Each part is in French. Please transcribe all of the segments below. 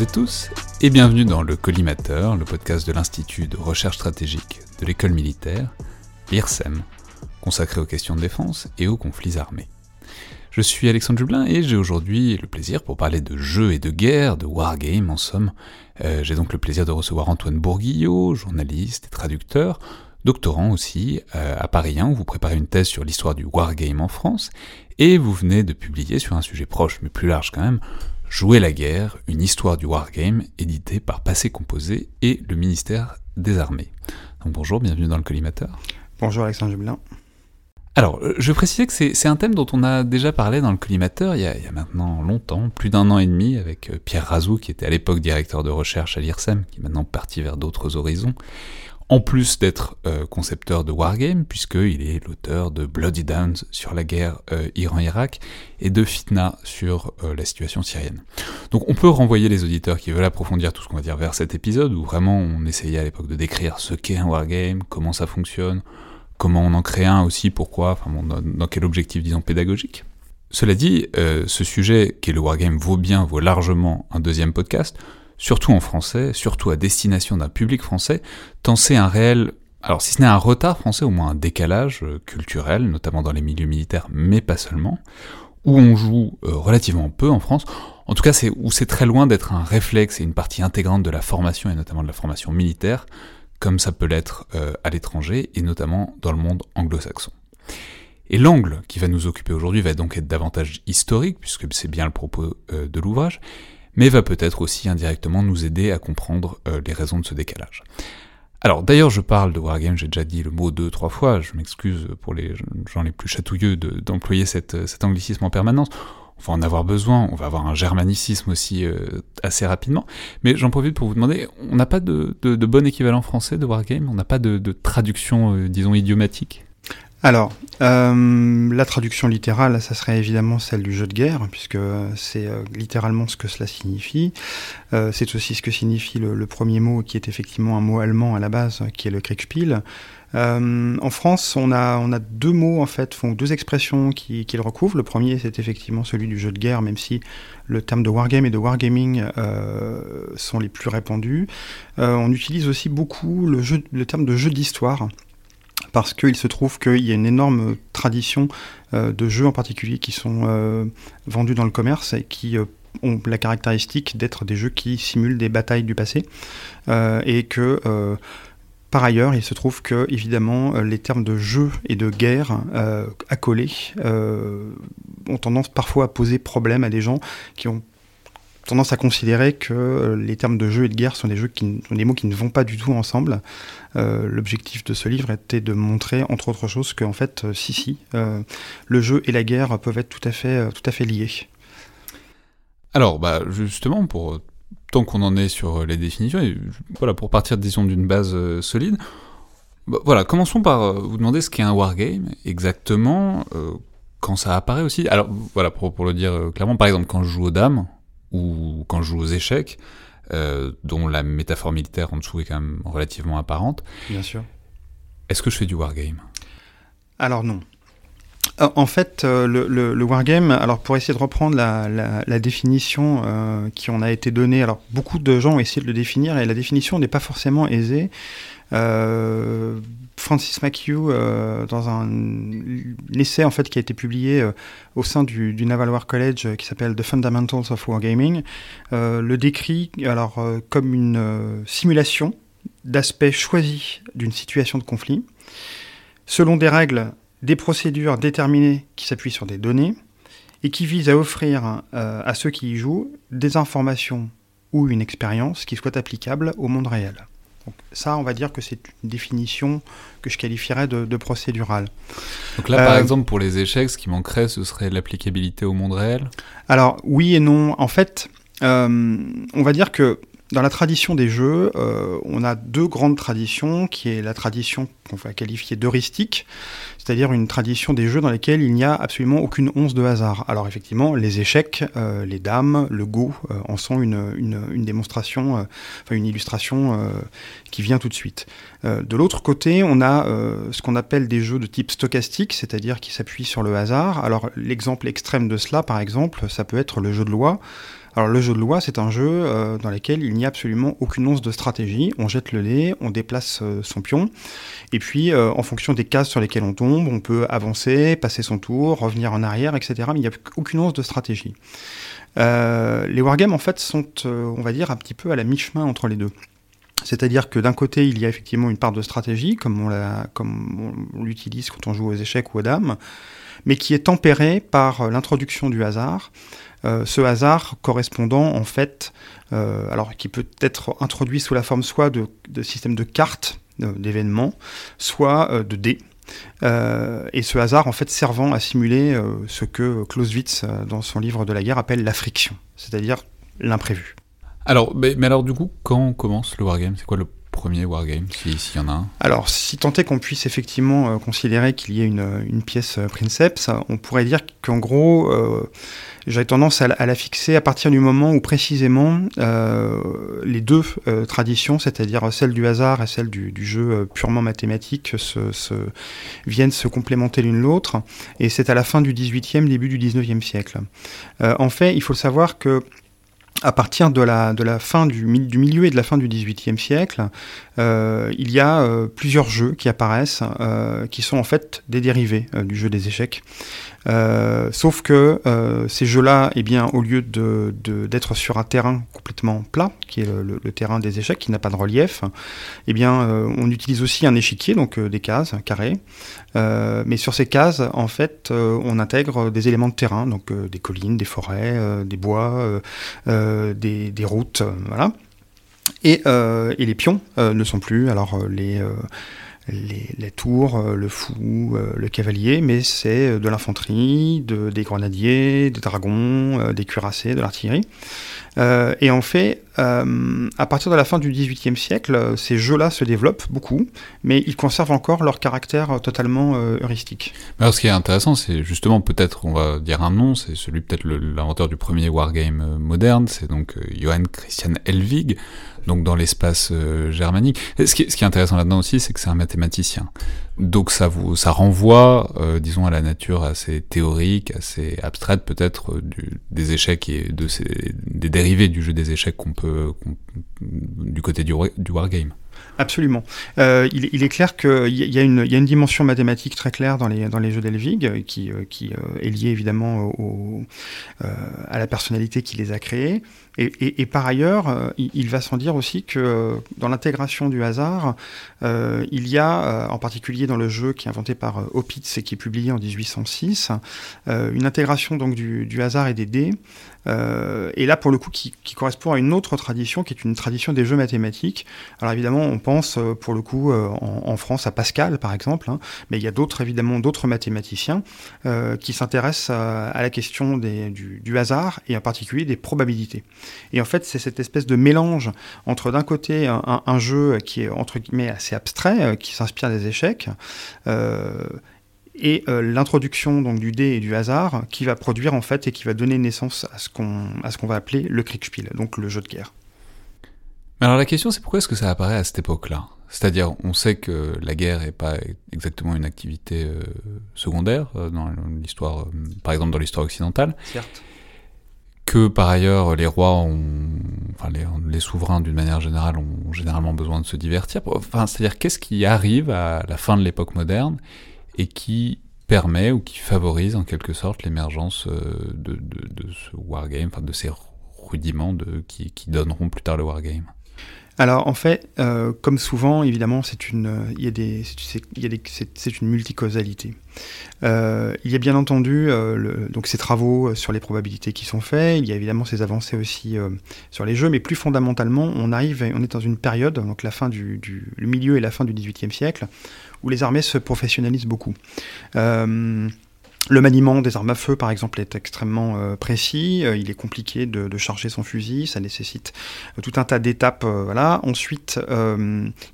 et tous, et bienvenue dans le Collimateur, le podcast de l'Institut de recherche stratégique de l'école militaire, l'IRSEM, consacré aux questions de défense et aux conflits armés. Je suis Alexandre Jublin et j'ai aujourd'hui le plaisir pour parler de jeux et de guerre, de wargame en somme. Euh, j'ai donc le plaisir de recevoir Antoine Bourguillot, journaliste et traducteur, doctorant aussi euh, à Paris 1 où vous préparez une thèse sur l'histoire du wargame en France, et vous venez de publier sur un sujet proche mais plus large quand même, Jouer la guerre, une histoire du wargame, édité par Passé Composé et le ministère des Armées. Donc bonjour, bienvenue dans le collimateur. Bonjour Alexandre Jublin. Alors, euh, je précisais que c'est un thème dont on a déjà parlé dans le collimateur il y a, il y a maintenant longtemps, plus d'un an et demi, avec euh, Pierre Razou, qui était à l'époque directeur de recherche à l'IRSEM, qui est maintenant parti vers d'autres horizons en plus d'être euh, concepteur de Wargame, puisqu'il est l'auteur de Bloody Downs sur la guerre euh, Iran-Irak et de Fitna sur euh, la situation syrienne. Donc on peut renvoyer les auditeurs qui veulent approfondir tout ce qu'on va dire vers cet épisode, où vraiment on essayait à l'époque de décrire ce qu'est un Wargame, comment ça fonctionne, comment on en crée un aussi, pourquoi, enfin dans, quel objectif disons pédagogique. Cela dit, ce sujet qui est le Wargame vaut bien, vaut largement un deuxième podcast, surtout en français, surtout à destination d'un public français, tant c'est un réel, alors si ce n'est un retard français, au moins un décalage euh, culturel, notamment dans les milieux militaires, mais pas seulement, où on joue euh, relativement peu en France, en tout cas c'est où c'est très loin d'être un réflexe et une partie intégrante de la formation, et notamment de la formation militaire, comme ça peut l'être euh, à l'étranger, et notamment dans le monde anglo-saxon. Et l'angle qui va nous occuper aujourd'hui va donc être davantage historique, puisque c'est bien le propos de l'ouvrage, mais va peut-être aussi indirectement nous aider à comprendre euh, les raisons de ce décalage. Alors d'ailleurs je parle de Wargame, j'ai déjà dit le mot deux, trois fois, je m'excuse pour les gens les plus chatouilleux d'employer euh, cet anglicisme en permanence, on va en avoir besoin, on va avoir un germanicisme aussi euh, assez rapidement, mais j'en profite pour vous demander, on n'a pas de, bon équivalent français de Wargame, on n'a pas de, traduction, disons, idiomatique? Alors, euh, la traduction littérale, ça serait évidemment celle du jeu de guerre, puisque c'est euh, littéralement ce que cela signifie. Euh, c'est aussi ce que signifie le, premier mot, qui est effectivement un mot allemand à la base, qui est le Kriegspiel. en France, on a, deux mots, en fait, font deux expressions qui, qui le recouvrent. Le premier, c'est effectivement celui du jeu de guerre, même si le terme de wargame et de wargaming sont les plus répandus. on utilise aussi beaucoup le terme de jeu d'histoire parce qu'il se trouve qu'il y a une énorme tradition euh, de jeux en particulier qui sont euh, vendus dans le commerce et qui euh, ont la caractéristique d'être des jeux qui simulent des batailles du passé et que par ailleurs, il se trouve que, évidemment, les termes de jeu et de guerre accolés ont tendance parfois à poser problème à des gens qui ont tendance à considérer que euh, les termes de jeu et de guerre sont des, mots qui ne vont pas du tout ensemble. Euh, l'objectif de ce livre était de montrer, entre autres choses, qu'en fait, euh, si, si, le jeu et la guerre peuvent être tout à fait, tout à fait liés. Alors, bah, justement, pour tant qu'on en est sur les définitions, et voilà, pour partir, disons, d'une base solide, bah, voilà, commençons par vous demander ce qu'est un wargame exactement, quand ça apparaît aussi. Alors, voilà, pour le dire clairement, par exemple, quand je joue aux dames, ou quand je joue aux échecs, euh, dont la métaphore militaire en dessous est quand même relativement apparente. Bien sûr. Est-ce que je fais du wargame? Alors non. Euh, en fait, euh, le, wargame, alors pour essayer de reprendre la, définition qui en a été donnée, alors beaucoup de gens ont essayé de le définir et la définition n'est pas forcément aisée. Francis McHugh, euh, dans un, essai en fait qui a été publié euh, au sein du, Naval War College euh, qui s'appelle The Fundamentals of Wargaming, le décrit alors comme une simulation d'aspects choisis d'une situation de conflit, selon des règles, des procédures déterminées qui s'appuient sur des données, et qui vise à offrir à ceux qui y jouent des informations ou une expérience qui soit applicable au monde réel. Donc ça, on va dire que c'est une définition que je qualifierais de, procédurale. Donc là, par euh, exemple, pour les échecs, ce qui manquerait, ce serait l'applicabilité au monde réel? Alors oui et non. En fait, euh, on va dire que dans la tradition des jeux, euh, on a deux grandes traditions, qui est la tradition qu'on va qualifier d'heuristique, c'est-à-dire une tradition des jeux dans lesquels il n'y a absolument aucune once de hasard. Alors effectivement, les échecs, euh, les dames, le go euh, en sont une, une, démonstration, enfin une illustration qui vient tout de suite. de l'autre côté, on a ce qu'on appelle des jeux de type stochastique, c'est-à-dire qui s'appuient sur le hasard. Alors l'exemple extrême de cela, par exemple, ça peut être le jeu de loi. Alors le jeu de loi, c'est un jeu euh, dans lequel il n'y a absolument aucune once de stratégie. On jette le lait, on déplace euh, son pion, et puis euh, en fonction des cases sur lesquelles on tombe, on peut avancer, passer son tour, revenir en arrière, etc. Mais il n'y a aucune once de stratégie. les wargames, en fait, sont, on va dire, un petit peu à la mi-chemin entre les deux. C'est-à-dire que d'un côté, il y a effectivement une part de stratégie, comme on l'utilise quand on joue aux échecs ou aux dames, mais qui est tempérée par l'introduction du hasard, euh, ce hasard correspondant en fait, euh, alors qui peut être introduit sous la forme soit de, systèmes de cartes d'événements, soit euh, de dés. et ce hasard en fait servant à simuler ce que Clausewitz dans son livre de la guerre appelle la friction, c'est-à-dire l'imprévu. Alors, mais, alors du coup, quand commence le wargame? C'est quoi le premier wargame, s'il y en a un Alors, si tant est qu'on puisse effectivement considérer qu'il y ait une, une pièce Princeps, on pourrait dire qu'en gros, j'avais tendance à, la fixer à partir du moment où précisément euh, les deux euh, traditions, c'est-à-dire celle du hasard et celle du, jeu euh, purement mathématique, viennent se complémenter l'une l'autre. Et c'est à la fin du 18e, début du 19e siècle. en fait, il faut savoir que à partir de la, fin du, milieu et de la fin du XVIIIe siècle, euh, il y a euh, plusieurs jeux qui apparaissent, euh, qui sont en fait des dérivés du jeu des échecs. sauf que ces jeux-là, eh bien, au lieu de, d'être sur un terrain complètement plat, qui est le, terrain des échecs, qui n'a pas de relief, eh bien, on utilise aussi un échiquier, donc des cases, un carré. Mais sur ces cases, en fait, on intègre des éléments de terrain, donc des collines, des forêts, des bois, des, routes, voilà. Et, euh, les pions euh, ne sont plus alors euh, les, les, tours, le fou, le cavalier, mais c'est de l'infanterie, de, des grenadiers, des dragons, des cuirassés, de l'artillerie. Euh, et en fait, euh, à partir de la fin du XVIIIe siècle, ces jeux-là se développent beaucoup, mais ils conservent encore leur caractère totalement euh, heuristique. Alors, ce qui est intéressant, c'est justement peut-être, on va dire un nom, c'est celui peut-être l'inventeur du premier wargame moderne, c'est donc Johann Christian Helvig, donc dans l'espace germanique. Ce qui, est intéressant là-dedans aussi, c'est que c'est un mathématicien. Donc ça vous, ça renvoie, euh, disons, à la nature assez théorique, assez abstraite peut-être euh, des échecs et des dérivés du jeu des échecs qu'on peut, du côté du, du wargame. Absolument. Euh, il, il, est clair qu'il y, y, a une dimension mathématique très claire dans les, dans les jeux d'Elvig qui, qui est liée évidemment au, à la personnalité qui les a créés. Et, par ailleurs, euh, il, va sans dire aussi que euh, dans l'intégration du hasard, euh, il y a, en particulier dans le jeu qui est inventé par Opitz et qui est publié en 1806, une intégration donc du, du hasard et des dés euh, et là, pour le coup, qui, correspond à une autre tradition, qui est une tradition des jeux mathématiques. Alors évidemment, on pense euh, pour le coup euh, en, France à Pascal, par exemple, hein, mais il y a d'autres évidemment d'autres mathématiciens qui s'intéressent à, la question du, hasard et en particulier des probabilités. Et en fait, c'est cette espèce de mélange entre d'un côté un, un, jeu qui est entre guillemets assez abstrait, qui s'inspire des échecs et euh, l'introduction donc du dé et du hasard qui va produire en fait et qui va donner naissance à ce qu'on à ce qu'on va appeler le Kriegspiel, donc le jeu de guerre. Mais alors la question c'est pourquoi est-ce que ça apparaît à cette époque-là? C'est-à-dire on sait que la guerre n'est pas exactement une activité euh, secondaire euh, dans l'histoire, par exemple dans l'histoire occidentale. Certes. Que par ailleurs les rois ont, enfin les, les souverains d'une manière générale ont généralement besoin de se divertir. Enfin c'est-à-dire qu'est-ce qui arrive à la fin de l'époque moderne et qui permet ou qui favorise en quelque sorte l'émergence euh, de, de, de, ce wargame, enfin de ces rudiments qui, donneront plus tard le wargame. Alors en fait, euh, comme souvent, évidemment, c'est une, il c'est, une multicausalité. Euh, il y a bien entendu donc ces travaux sur les probabilités qui sont faits. Il y a évidemment ces avancées aussi sur les jeux, mais plus fondamentalement, on arrive, on est dans une période, donc la fin du, du le milieu et la fin du XVIIIe siècle, où les armées se professionnalisent beaucoup. Euh, le maniement des armes à feu, par exemple, est extrêmement euh, précis. Euh, il est compliqué de, charger son fusil. Ça nécessite euh, tout un tas d'étapes. Voilà. Ensuite,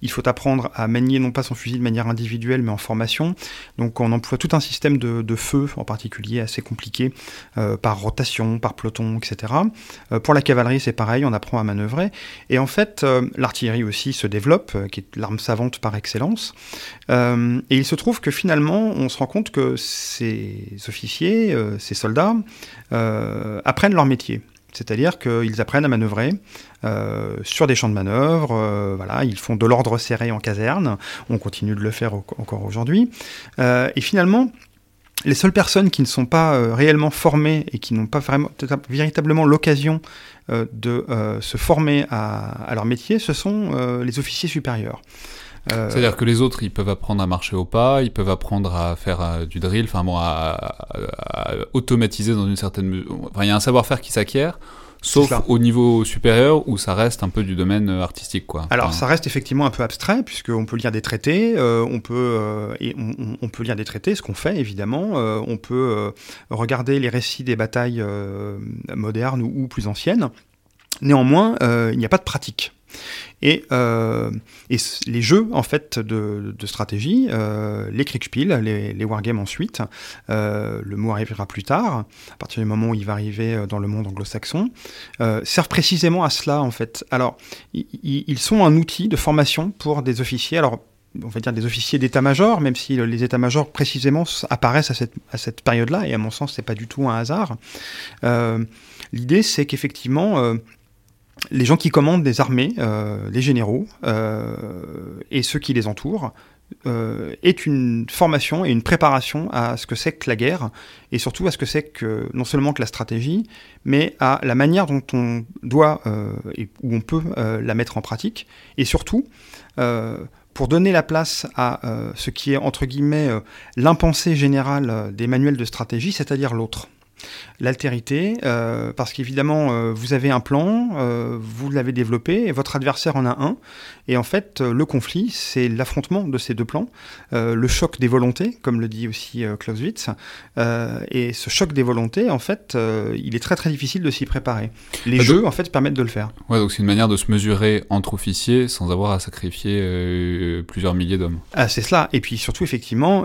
il faut apprendre à manier non pas son fusil de manière individuelle, mais en formation. Donc, on emploie tout un système de feu, en particulier, assez compliqué, par rotation, par peloton, etc. pour la cavalerie, c'est pareil. On apprend à manœuvrer. Et en fait, l'artillerie aussi se développe, qui est l'arme savante par excellence. et il se trouve que finalement, on se rend compte que c'est officiers, euh, ces soldats, euh, apprennent leur métier. C'est-à-dire qu'ils apprennent à manœuvrer euh, sur des champs de manœuvre. voilà, ils font de l'ordre serré en caserne. On continue de le faire encore aujourd'hui. et finalement, les seules personnes qui ne sont pas réellement formées et qui n'ont pas véritablement l'occasion de se former à, leur métier, ce sont les officiers supérieurs. Euh... C'est-à-dire que les autres, ils peuvent apprendre à marcher au pas, ils peuvent apprendre à faire euh, du drill, enfin bon, à, à, à, automatiser dans une certaine mesure. Enfin, il y a un savoir-faire qui s'acquiert. Sauf au niveau supérieur où ça reste un peu du domaine euh, artistique, quoi. Alors, enfin... ça reste effectivement un peu abstrait puisqu'on peut lire des traités, euh, on peut euh, et on, on, peut lire des traités, ce qu'on fait évidemment. Euh, on peut regarder les récits des batailles modernes ou, ou, plus anciennes. Néanmoins, il n'y a pas de pratique. Et, euh, les jeux en fait de, stratégie, euh, les Kriegspiel, les, les wargames ensuite, euh, le mot arrivera plus tard, à partir du moment où il va arriver dans le monde anglo-saxon, servent précisément à cela en fait. Alors, ils sont un outil de formation pour des officiers. Alors on va dire des officiers d'état-major, même si les états-majors précisément apparaissent à cette, à cette période-là, et à mon sens, c'est pas du tout un hasard. L'idée, c'est qu'effectivement, les gens qui commandent des armées, euh, les généraux euh, et ceux qui les entourent, euh, est une formation et une préparation à ce que c'est que la guerre et surtout à ce que c'est que non seulement que la stratégie, mais à la manière dont on doit euh, et où on peut la mettre en pratique et surtout pour donner la place à ce qui est entre guillemets l'impensé général des manuels de stratégie, c'est-à-dire l'autre l'altérité, euh, parce qu'évidemment, euh, vous avez un plan, euh, vous l'avez développé, et votre adversaire en a un, et en fait, le conflit, c'est l'affrontement de ces deux plans, le choc des volontés, comme le dit aussi Clausewitz, et ce choc des volontés, en fait, il est très très difficile de s'y préparer. Les bah jeux, donc, en fait, permettent de le faire. Ouais, donc c'est une manière de se mesurer entre officiers sans avoir à sacrifier plusieurs milliers d'hommes. Ah, c'est cela, et puis surtout, effectivement,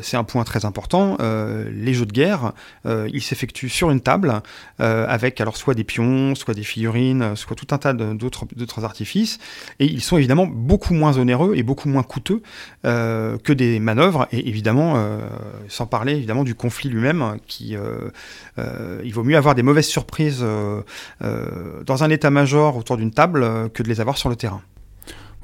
c'est un point très important, les jeux de guerre, euh, il s'effectue sur une table euh, avec alors soit des pions, soit des figurines, soit tout un tas d'autres artifices. Et ils sont évidemment beaucoup moins onéreux et beaucoup moins coûteux euh, que des manœuvres. Et évidemment, euh, sans parler évidemment du conflit lui-même, qui euh, euh, il vaut mieux avoir des mauvaises surprises dans un état-major autour d'une table que de les avoir sur le terrain.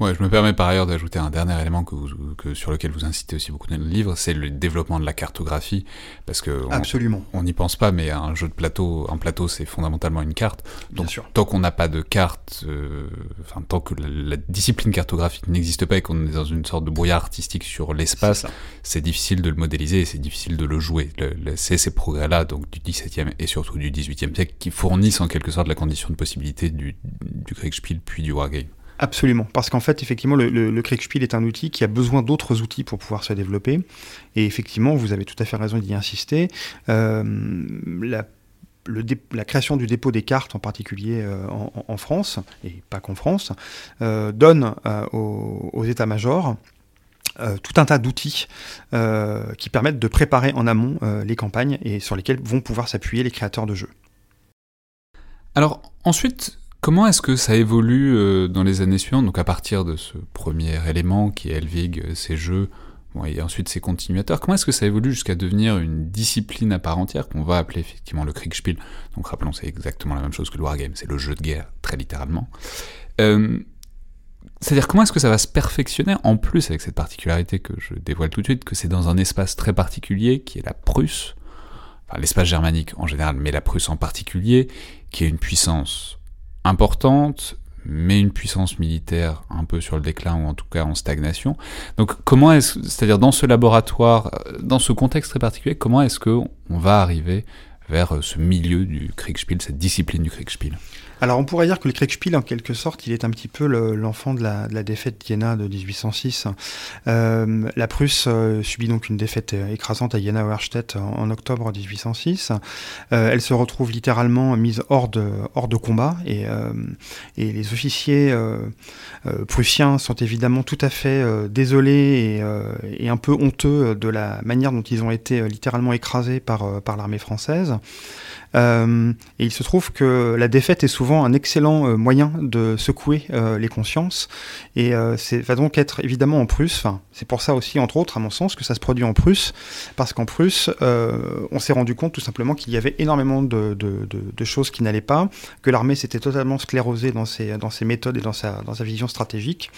Ouais, je me permets par ailleurs d'ajouter un dernier élément que, vous, que sur lequel vous incitez aussi beaucoup dans le livre, c'est le développement de la cartographie, parce que on, absolument, on n'y pense pas, mais un jeu de plateau, un plateau, c'est fondamentalement une carte. Donc, tant qu'on n'a pas de carte, euh, enfin tant que la, la discipline cartographique n'existe pas et qu'on est dans une sorte de brouillard artistique sur l'espace, c'est difficile de le modéliser et c'est difficile de le jouer. C'est ces progrès-là, donc du 17e et surtout du 18e siècle, qui fournissent en quelque sorte la condition de possibilité du, du Kriegspiel puis du wargame. Absolument, parce qu'en fait, effectivement, le, le, est un outil qui a besoin d'autres outils pour pouvoir se développer. Et effectivement, vous avez tout à fait raison d'y insister. Euh, la, création du dépôt des cartes, en particulier euh, en, France, et pas qu'en France, euh, donne aux, aux états-majors tout un tas d'outils qui permettent de préparer en amont les campagnes et sur lesquels vont pouvoir s'appuyer les créateurs de jeux. Alors ensuite, Comment est-ce que ça évolue euh, dans les années suivantes, donc à partir de ce premier élément qui est Helvig, euh, ses jeux, bon, et ensuite ses continuateurs, comment est-ce que ça évolue jusqu'à devenir une discipline à part entière qu'on va appeler effectivement le Kriegspiel Donc rappelons, c'est exactement la même chose que le Wargame, c'est le jeu de guerre, très littéralement. Euh, c'est-à-dire comment est-ce que ça va se perfectionner, en plus avec cette particularité que je dévoile tout de suite, que c'est dans un espace très particulier, qui est la Prusse, enfin l'espace germanique en général, mais la Prusse en particulier, qui est une puissance importante, mais une puissance militaire un peu sur le déclin ou en tout cas en stagnation. Donc comment est-ce, c'est-à-dire dans ce laboratoire, dans ce contexte très particulier, comment est-ce qu'on va arriver vers ce milieu du Kriegspiel, cette discipline du Kriegspiel? Alors on pourrait dire que le Kriegspiel, en quelque sorte, il est un petit peu l'enfant de, la, défaite d'Iéna de 1806. Euh, la Prusse euh, subit donc une défaite écrasante à Jena-Auerstedt en, octobre 1806. Euh, elle se retrouve littéralement mise hors de, combat et, les officiers prussiens sont évidemment tout à fait désolés et, un peu honteux de la manière dont ils ont été littéralement écrasés par l'armée française. Euh, et il se trouve que la défaite est souvent un excellent euh, moyen de secouer euh, les consciences. Et c'est va donc être évidemment en Prusse. C'est pour ça aussi, entre autres, à mon sens, que ça se produit en Prusse, parce qu'en Prusse, on s'est rendu compte tout simplement qu'il y avait énormément de, choses qui n'allaient pas, que l'armée s'était totalement sclérosée dans ses, méthodes et dans sa, vision stratégique.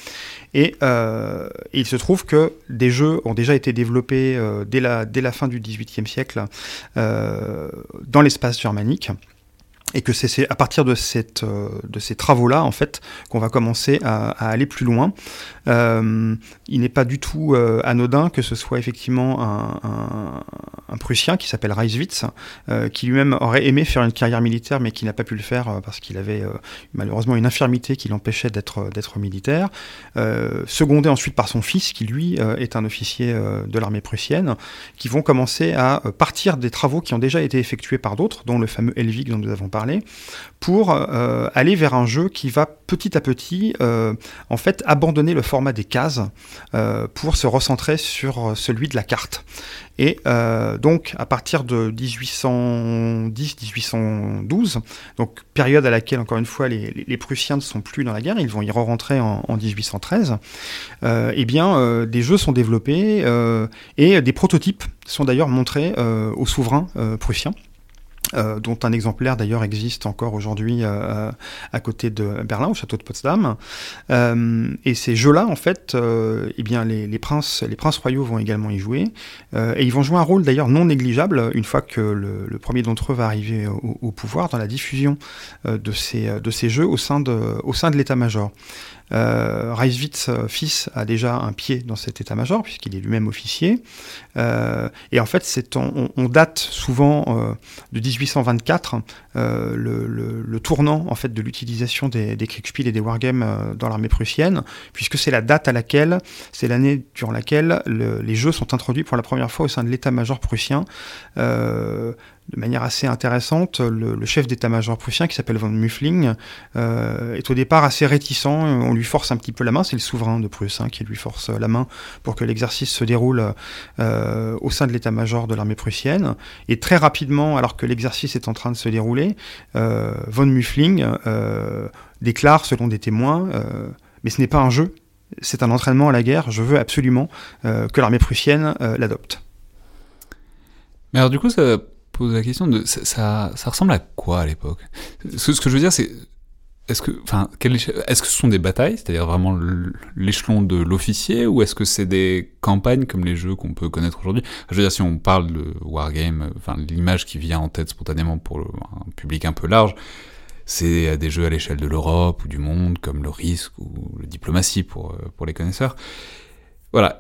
Et, et, il se trouve que des jeux ont déjà été développés dès, la, dès la fin du XVIIIe siècle dans l'espace germanique et que c'est à partir euh, de ces travaux-là, en fait, qu'on va commencer à, aller plus loin. Euh, il n'est pas du tout euh, anodin que ce soit effectivement un, un, Prussien qui s'appelle Reiswitz, qui lui-même aurait aimé faire une carrière militaire, mais qui n'a pas pu le faire parce qu'il avait malheureusement une infirmité qui l'empêchait d'être d'être militaire. secondé ensuite par son fils, qui lui est un officier de l'armée prussienne, qui vont commencer à partir des travaux qui ont déjà été effectués par d'autres, dont le fameux Helvig dont nous avons parlé pour euh, aller vers un jeu qui va petit à petit euh, en fait abandonner le format des cases euh, pour se recentrer sur celui de la carte. Et donc à partir de 1810-1812, donc période à laquelle encore une fois les, Prussiens ne sont plus dans la guerre, ils vont y re-rentrer en, 1813, eh bien des jeux sont développés et des prototypes sont d'ailleurs montrés aux souverains prussiens. Euh, dont un exemplaire d'ailleurs existe encore aujourd'hui euh, à côté de Berlin, au château de Potsdam. Euh, et ces jeux-là, en fait, eh bien, les, princes, les princes royaux vont également y jouer. et ils vont jouer un rôle d'ailleurs non négligeable une fois que le, premier d'entre eux va arriver au, pouvoir dans la diffusion de, ces, de ces jeux au sein de, au sein de l'état-major. Euh, Reiswitz, euh, fils, a déjà un pied dans cet état-major, puisqu'il est lui-même officier. Euh, et en fait, on, date souvent de 1824 le, tournant en fait de l'utilisation des, des et des wargames dans l'armée prussienne, puisque c'est la date à laquelle, c'est l'année durant laquelle les jeux sont introduits pour la première fois au sein de l'état-major prussien de manière assez intéressante, le, chef d'état-major prussien, qui s'appelle von Muffling, euh, est au départ assez réticent. On lui force un petit peu la main. C'est le souverain de Prusse hein, qui lui force la main pour que l'exercice se déroule euh, au sein de l'état-major de l'armée prussienne. Et très rapidement, alors que l'exercice est en train de se dérouler, euh, von Muffling déclare, selon des témoins, mais ce n'est pas un jeu, c'est un entraînement à la guerre. Je veux absolument que l'armée prussienne l'adopte. Mais alors du coup, ça pose la question de ça, ça, ressemble à quoi à l'époque? Ce, que je veux dire, c'est est-ce que, enfin, est-ce que ce sont des batailles, c'est-à-dire vraiment l'échelon de l'officier, ou est-ce que c'est des campagnes comme les jeux qu'on peut connaître aujourd'hui? Je veux dire, si on parle de wargame, enfin, l'image qui vient en tête spontanément pour un public un peu large, c'est des jeux à l'échelle de l'Europe ou du monde, comme le risque ou le diplomatie pour, pour les connaisseurs. Voilà.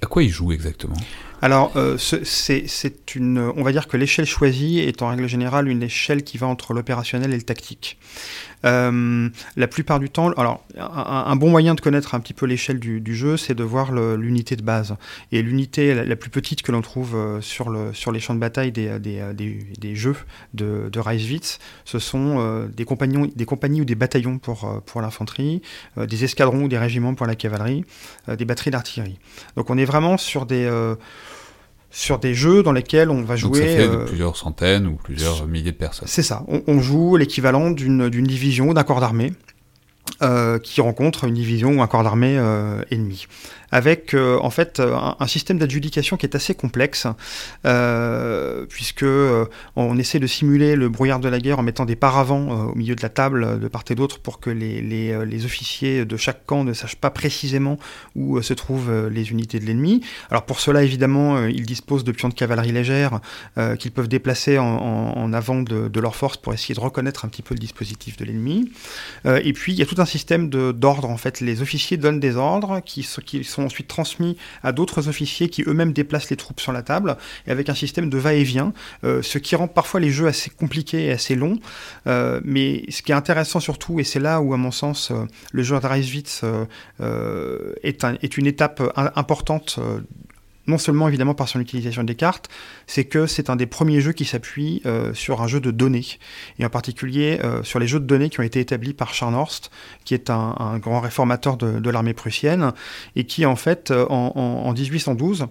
À quoi ils jouent exactement? Alors, euh, c'est une, on va dire que l'échelle choisie est en règle générale une échelle qui va entre l'opérationnel et le tactique. Euh, la plupart du temps, alors un, bon moyen de connaître un petit peu l'échelle du, jeu, c'est de voir l'unité de base. Et l'unité la, plus petite que l'on trouve euh, sur, le, sur les champs de bataille des, des, jeux de, de Reiswitz, ce sont des, compagnons, des compagnies ou des bataillons pour l'infanterie, des escadrons ou des régiments pour la cavalerie, des batteries d'artillerie. Donc on est vraiment sur des sur des jeux dans lesquels on va jouer. Donc ça fait euh, plusieurs centaines ou plusieurs milliers de personnes. C'est ça. On, joue l'équivalent d'une division ou d'un corps d'armée. euh, qui rencontre une division ou un corps d'armée euh, ennemi avec euh, en fait un, système d'adjudication qui est assez complexe, euh, puisque euh, on essaie de simuler le brouillard de la guerre en mettant des paravents au milieu de la table de part et d'autre pour que les, les, les, officiers de chaque camp ne sachent pas précisément où se trouvent les unités de l'ennemi. Alors pour cela, évidemment, ils disposent de pions de cavalerie légère qu'ils peuvent déplacer en, en, avant de, de, leur force pour essayer de reconnaître un petit peu le dispositif de l'ennemi. et puis il y a tout un système d'ordre. En fait, les officiers donnent des ordres qui, qui sont ensuite transmis à d'autres officiers qui eux-mêmes déplacent les troupes sur la table, et avec un système de va-et-vient, euh, ce qui rend parfois les jeux assez compliqués et assez longs. Euh, mais ce qui est intéressant surtout, et c'est là où à mon sens euh, le jeu de Reiswitz est, est, une étape importante non seulement évidemment par son utilisation des cartes, c'est que c'est un des premiers jeux qui s'appuie euh, sur un jeu de données, et en particulier euh, sur les jeux de données qui ont été établis par Scharnhorst, qui est un, grand réformateur de, l'armée prussienne, et qui en fait, euh, en, 1812,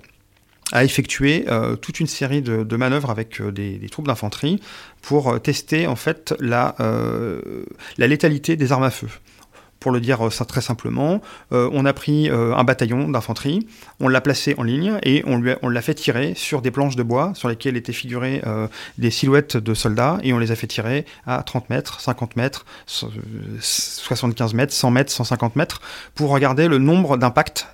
a effectué toute une série de, manœuvres avec des, troupes d'infanterie pour tester en fait la, la létalité des armes à feu pour le dire ça très simplement, euh, on a pris euh, un bataillon d'infanterie, on l'a placé en ligne et on, lui on l'a fait tirer sur des planches de bois sur lesquelles étaient figurées euh, des silhouettes de soldats et on les a fait tirer à 30 mètres, 50 mètres, 75 mètres, 100 mètres, 150 mètres pour regarder le nombre d'impacts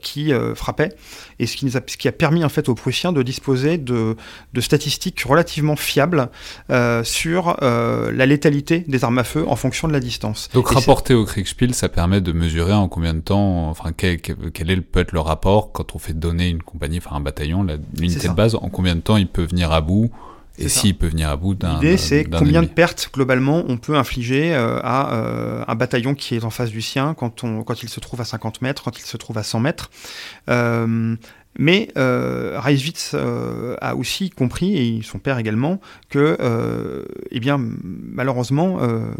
qui frappaient et ce qui, nous a, ce qui a permis en fait aux Prussiens de disposer de, de statistiques relativement fiables sur la létalité des armes à feu en fonction de la distance. Donc rapporté au Kriegspiel, ça permet de mesurer en combien de temps, enfin quel, quel est, peut être le rapport quand on fait donner une compagnie, enfin un bataillon, l'unité de base, en combien de temps il peut venir à bout et s'il peut venir à bout d'un. L'idée, c'est combien de pertes globalement on peut infliger euh, à euh, un bataillon qui est en face du sien quand, on, quand il se trouve à 50 mètres, quand il se trouve à 100 mètres. Euh, mais euh, Reiswitz euh, a aussi compris, et son père également, que, euh, eh bien, malheureusement, euh,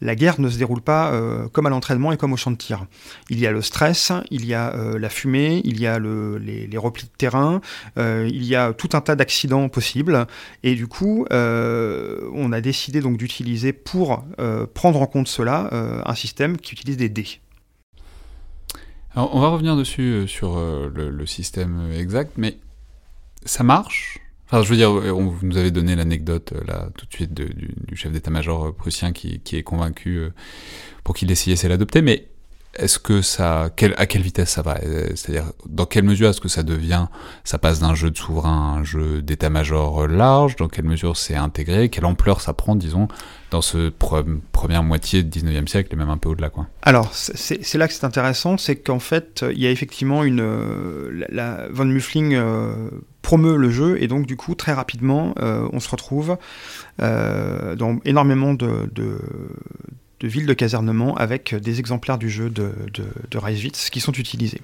la guerre ne se déroule pas comme à l'entraînement et comme au champ de tir. Il y a le stress, il y a la fumée, il y a le, les, les, replis de terrain, il y a tout un tas d'accidents possibles, et du coup, on a décidé donc d'utiliser pour prendre en compte cela un système qui utilise des dés. Alors, on va revenir dessus euh, sur euh, le, système exact, mais ça marche? Enfin, je veux dire, on, vous nous avez donné l'anecdote euh, là tout de suite du, chef d'état-major prussien qui, qui, est convaincu pour qu'il essaye c'est l'adopter, mais est-ce que ça, à quelle vitesse ça va? C'est-à-dire, dans quelle mesure est-ce que ça devient, ça passe d'un jeu de souverain à un jeu d'état-major large? Dans quelle mesure c'est intégré? Quelle ampleur ça prend, disons, dans ce première moitié du 19e siècle et même un peu au-delà, quoi? Alors, c'est là que c'est intéressant, c'est qu'en fait, il y a effectivement une, euh, la, Von Muffling euh, promeut le jeu et donc du coup très rapidement, euh, on se retrouve dans énormément de de villes de casernement avec des exemplaires du jeu de, de, Reiswitz qui sont utilisés.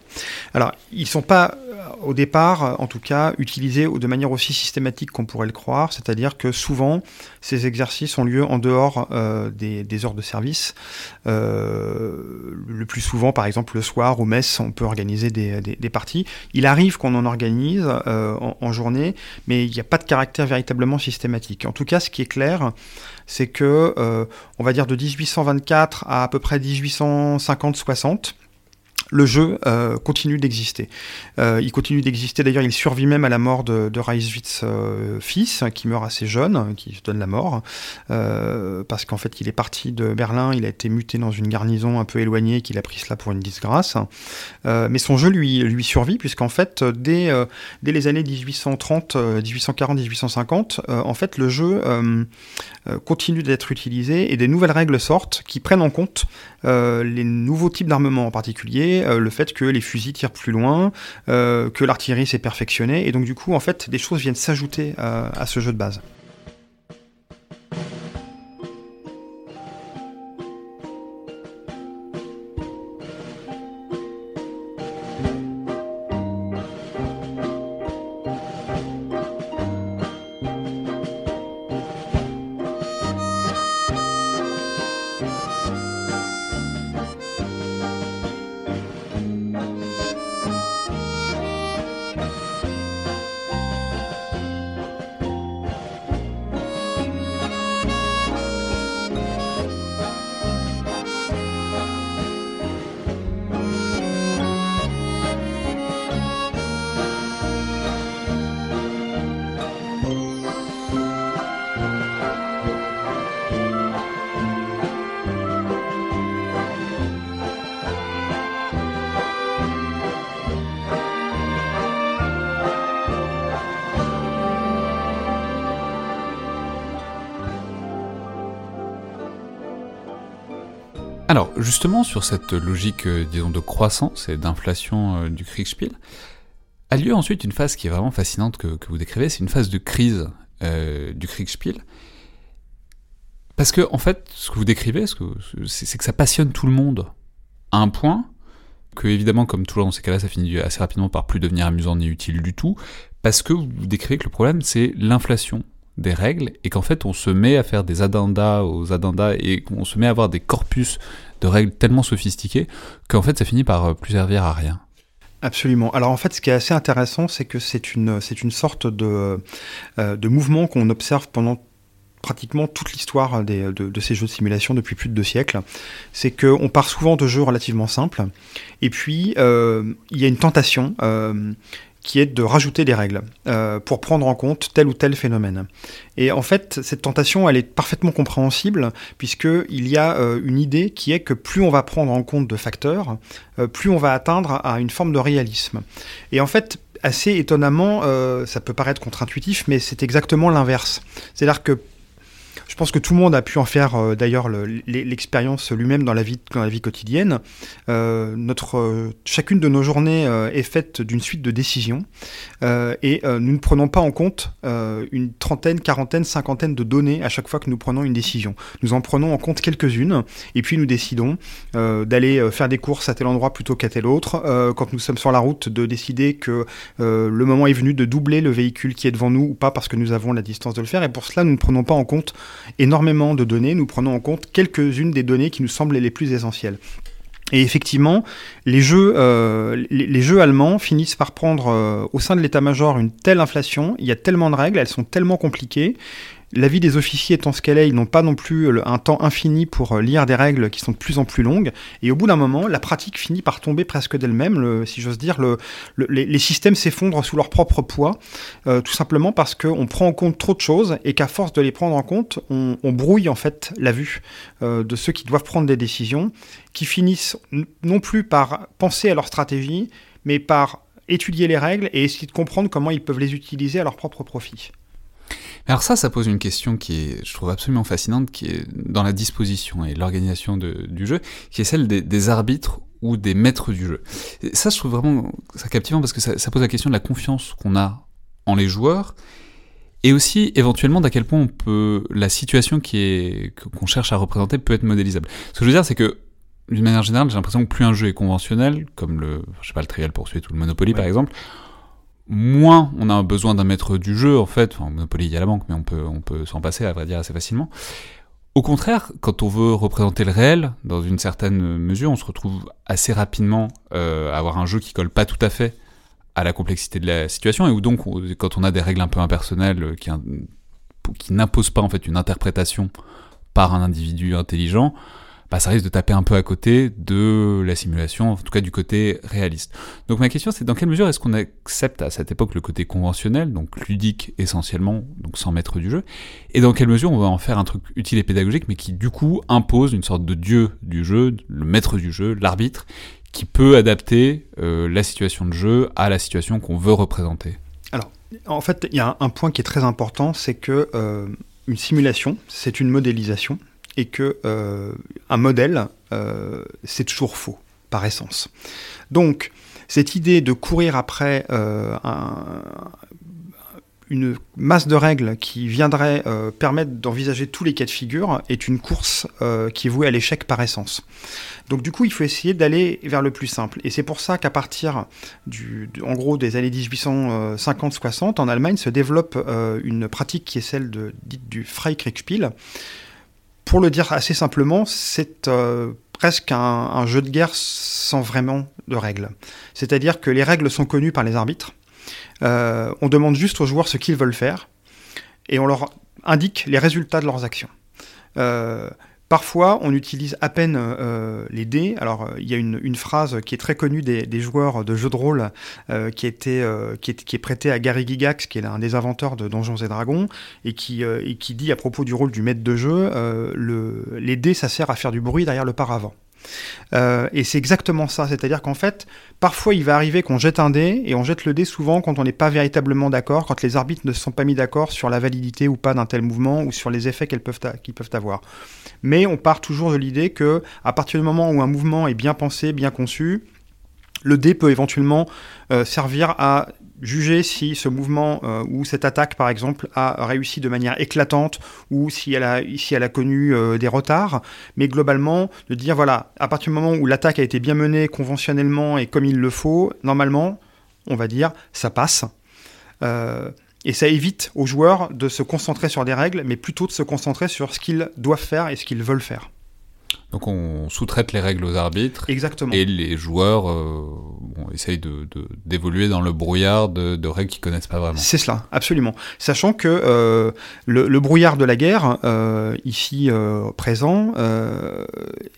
Alors, ils ne sont pas, euh, au départ, en tout cas, utilisés de manière aussi systématique qu'on pourrait le croire, c'est-à-dire que souvent, ces exercices ont lieu en dehors euh, des, des, heures de service. Euh, le plus souvent, par exemple, le soir, au mess, on peut organiser des, des, parties. Il arrive qu'on en organise en, journée, mais il n'y a pas de caractère véritablement systématique. En tout cas, ce qui est clair, c'est que, euh, on va dire de 1824 à à peu près 1850-60, le jeu euh, continue d'exister. Euh, il continue d'exister, d'ailleurs, il survit même à la mort de, de Reiswitz euh, fils, qui meurt assez jeune, qui se donne la mort, parce qu'en fait, il est parti de Berlin, il a été muté dans une garnison un peu éloignée, qu'il a pris cela pour une disgrâce. Mais son jeu lui, lui survit, puisqu'en fait, dès, dès les années 1830, 1840, 1850, en fait, le jeu continue d'être utilisé et des nouvelles règles sortent qui prennent en compte les nouveaux types d'armement en particulier, euh, le fait que les fusils tirent plus loin, euh, que l'artillerie s'est perfectionnée, et donc du coup, en fait, des choses viennent s'ajouter à ce jeu de base. Justement, sur cette logique, euh, disons, de croissance et d'inflation euh, du Kriegspiel, a lieu ensuite une phase qui est vraiment fascinante que, vous décrivez, c'est une phase de crise euh, du Kriegspiel. Parce que, en fait, ce que vous décrivez, c'est que ça passionne tout le monde à un point que, évidemment, comme toujours dans ces cas-là, ça finit assez rapidement par plus devenir amusant ni utile du tout, parce que vous décrivez que le problème, c'est l'inflation des règles et qu'en fait on se met à faire des addendas aux addendas et qu'on se met à avoir des corpus de règles tellement sophistiqués qu'en fait ça finit par plus servir à rien. Absolument. Alors en fait, ce qui est assez intéressant, c'est que c'est une, c'est une sorte de, euh, de mouvement qu'on observe pendant pratiquement toute l'histoire de, de, ces jeux de simulation depuis plus de deux siècles. C'est qu'on part souvent de jeux relativement simples, et puis euh, il y a une tentation. Euh, qui est de rajouter des règles euh, pour prendre en compte tel ou tel phénomène. Et en fait, cette tentation, elle est parfaitement compréhensible, puisqu'il y a euh, une idée qui est que plus on va prendre en compte de facteurs, euh, plus on va atteindre à une forme de réalisme. Et en fait, assez étonnamment, ça peut paraître contre-intuitif, mais c'est exactement l'inverse. C'est-à-dire que je pense que tout le monde a pu en faire euh, d'ailleurs l'expérience lui-même dans la vie quotidienne. Euh, euh, chacune de nos journées est faite d'une suite de décisions et nous ne prenons pas en compte une trentaine, quarantaine, cinquantaine de données à chaque fois que nous prenons une décision. Nous en prenons en compte quelques-unes et puis nous décidons d'aller faire des courses à tel endroit plutôt qu'à tel autre. quand nous sommes sur la route, de décider que le moment est venu de doubler le véhicule qui est devant nous ou pas parce que nous avons la distance de le faire. Et pour cela, nous ne prenons pas en compte énormément de données, nous prenons en compte quelques-unes des données qui nous semblent les plus essentielles. Et effectivement, les jeux, euh, les, jeux allemands finissent par prendre euh, au sein de l'état-major une telle inflation, il y a tellement de règles, elles sont tellement compliquées, la vie des officiers étant ce qu'elle est, ils n'ont pas non plus un temps infini pour euh, lire des règles qui sont de plus en plus longues. Et au bout d'un moment, la pratique finit par tomber presque d'elle-même. Si j'ose dire, le, les, systèmes s'effondrent sous leur propre poids, euh, tout simplement parce qu'on prend en compte trop de choses et qu'à force de les prendre en compte, on, brouille en fait la vue euh, de ceux qui doivent prendre des décisions, qui finissent non plus par penser à leur stratégie, mais par étudier les règles et essayer de comprendre comment ils peuvent les utiliser à leur propre profit. Alors ça, ça pose une question qui est, je trouve absolument fascinante, qui est dans la disposition et l'organisation du jeu, qui est celle des, arbitres ou des maîtres du jeu. ça, je trouve vraiment ça captivant parce que ça, pose la question de la confiance qu'on a en les joueurs et aussi éventuellement d'à quel point on peut la situation qui est qu'on cherche à représenter peut être modélisable. Ce que je veux dire, c'est que d'une manière générale, j'ai l'impression que plus un jeu est conventionnel, comme le, je sais pas, le Trial Pursuit ou le Monopoly par exemple, moins on a besoin d'un maître du jeu, en fait. Enfin, Monopoly, il y a la banque, mais on peut, on peut s'en passer, à vrai dire, assez facilement. Au contraire, quand on veut représenter le réel, dans une certaine mesure, on se retrouve assez rapidement euh, à avoir un jeu qui colle pas tout à fait à la complexité de la situation, et où donc, quand on a des règles un peu impersonnelles euh, qui, qui n'imposent pas en fait une interprétation par un individu intelligent, bah, ça risque de taper un peu à côté de la simulation, en tout cas du côté réaliste. Donc ma question c'est dans quelle mesure est-ce qu'on accepte à cette époque le côté conventionnel, donc ludique essentiellement, donc sans maître du jeu, et dans quelle mesure on va en faire un truc utile et pédagogique, mais qui du coup impose une sorte de dieu du jeu, le maître du jeu, l'arbitre, qui peut adapter euh, la situation de jeu à la situation qu'on veut représenter? Alors, en fait, il y a un, point qui est très important, c'est que euh, une simulation, c'est une modélisation et que euh, un modèle, euh, c'est toujours faux, par essence. Donc, cette idée de courir après euh, une masse de règles qui viendrait permettre d'envisager tous les cas de figure est une course qui est vouée à l'échec par essence. Donc du coup, il faut essayer d'aller vers le plus simple. Et c'est pour ça qu'à partir en gros des années 1850-60, en Allemagne se développe une pratique qui est celle de, dite du Freikriegspiel, pour le dire assez simplement, c'est euh, presque un, jeu de guerre sans vraiment de règles. C'est-à-dire que les règles sont connues par les arbitres. Euh, on demande juste aux joueurs ce qu'ils veulent faire et on leur indique les résultats de leurs actions. Euh, Parfois, on utilise à peine euh, les dés. Alors, euh, il y a une, phrase qui est très connue des, joueurs de jeux de rôle euh, qui, est, prêtée à Gary Gigax, qui est un des inventeurs de Donjons et Dragons, et qui, et qui dit à propos du rôle du maître de jeu le, les dés, ça sert à faire du bruit derrière le paravent. Euh, et c'est exactement ça, c'est-à-dire qu'en fait, parfois il va arriver qu'on jette un dé, et on jette le dé souvent quand on n'est pas véritablement d'accord, quand les arbitres ne se sont pas mis d'accord sur la validité ou pas d'un tel mouvement, ou sur les effets qu'ils peuvent, avoir. Mais on part toujours de l'idée que, à partir du moment où un mouvement est bien pensé, bien conçu, le dé peut éventuellement euh, servir à juger si ce mouvement euh, ou cette attaque, par exemple, a réussi de manière éclatante ou si elle a, si elle a connu euh, des retards. Mais globalement, de dire, voilà, à partir du moment où l'attaque a été bien menée conventionnellement et comme il le faut, normalement, on va dire, ça passe. Euh, et ça évite aux joueurs de se concentrer sur des règles, mais plutôt de se concentrer sur ce qu'ils doivent faire et ce qu'ils veulent faire. Donc on sous-traite les règles aux arbitres. Exactement. Et les joueurs euh, essayent d'évoluer de, dans le brouillard de, de règles qu'ils connaissent pas vraiment. C'est cela, absolument. Sachant que euh, le, brouillard de la guerre, euh, ici présent, le,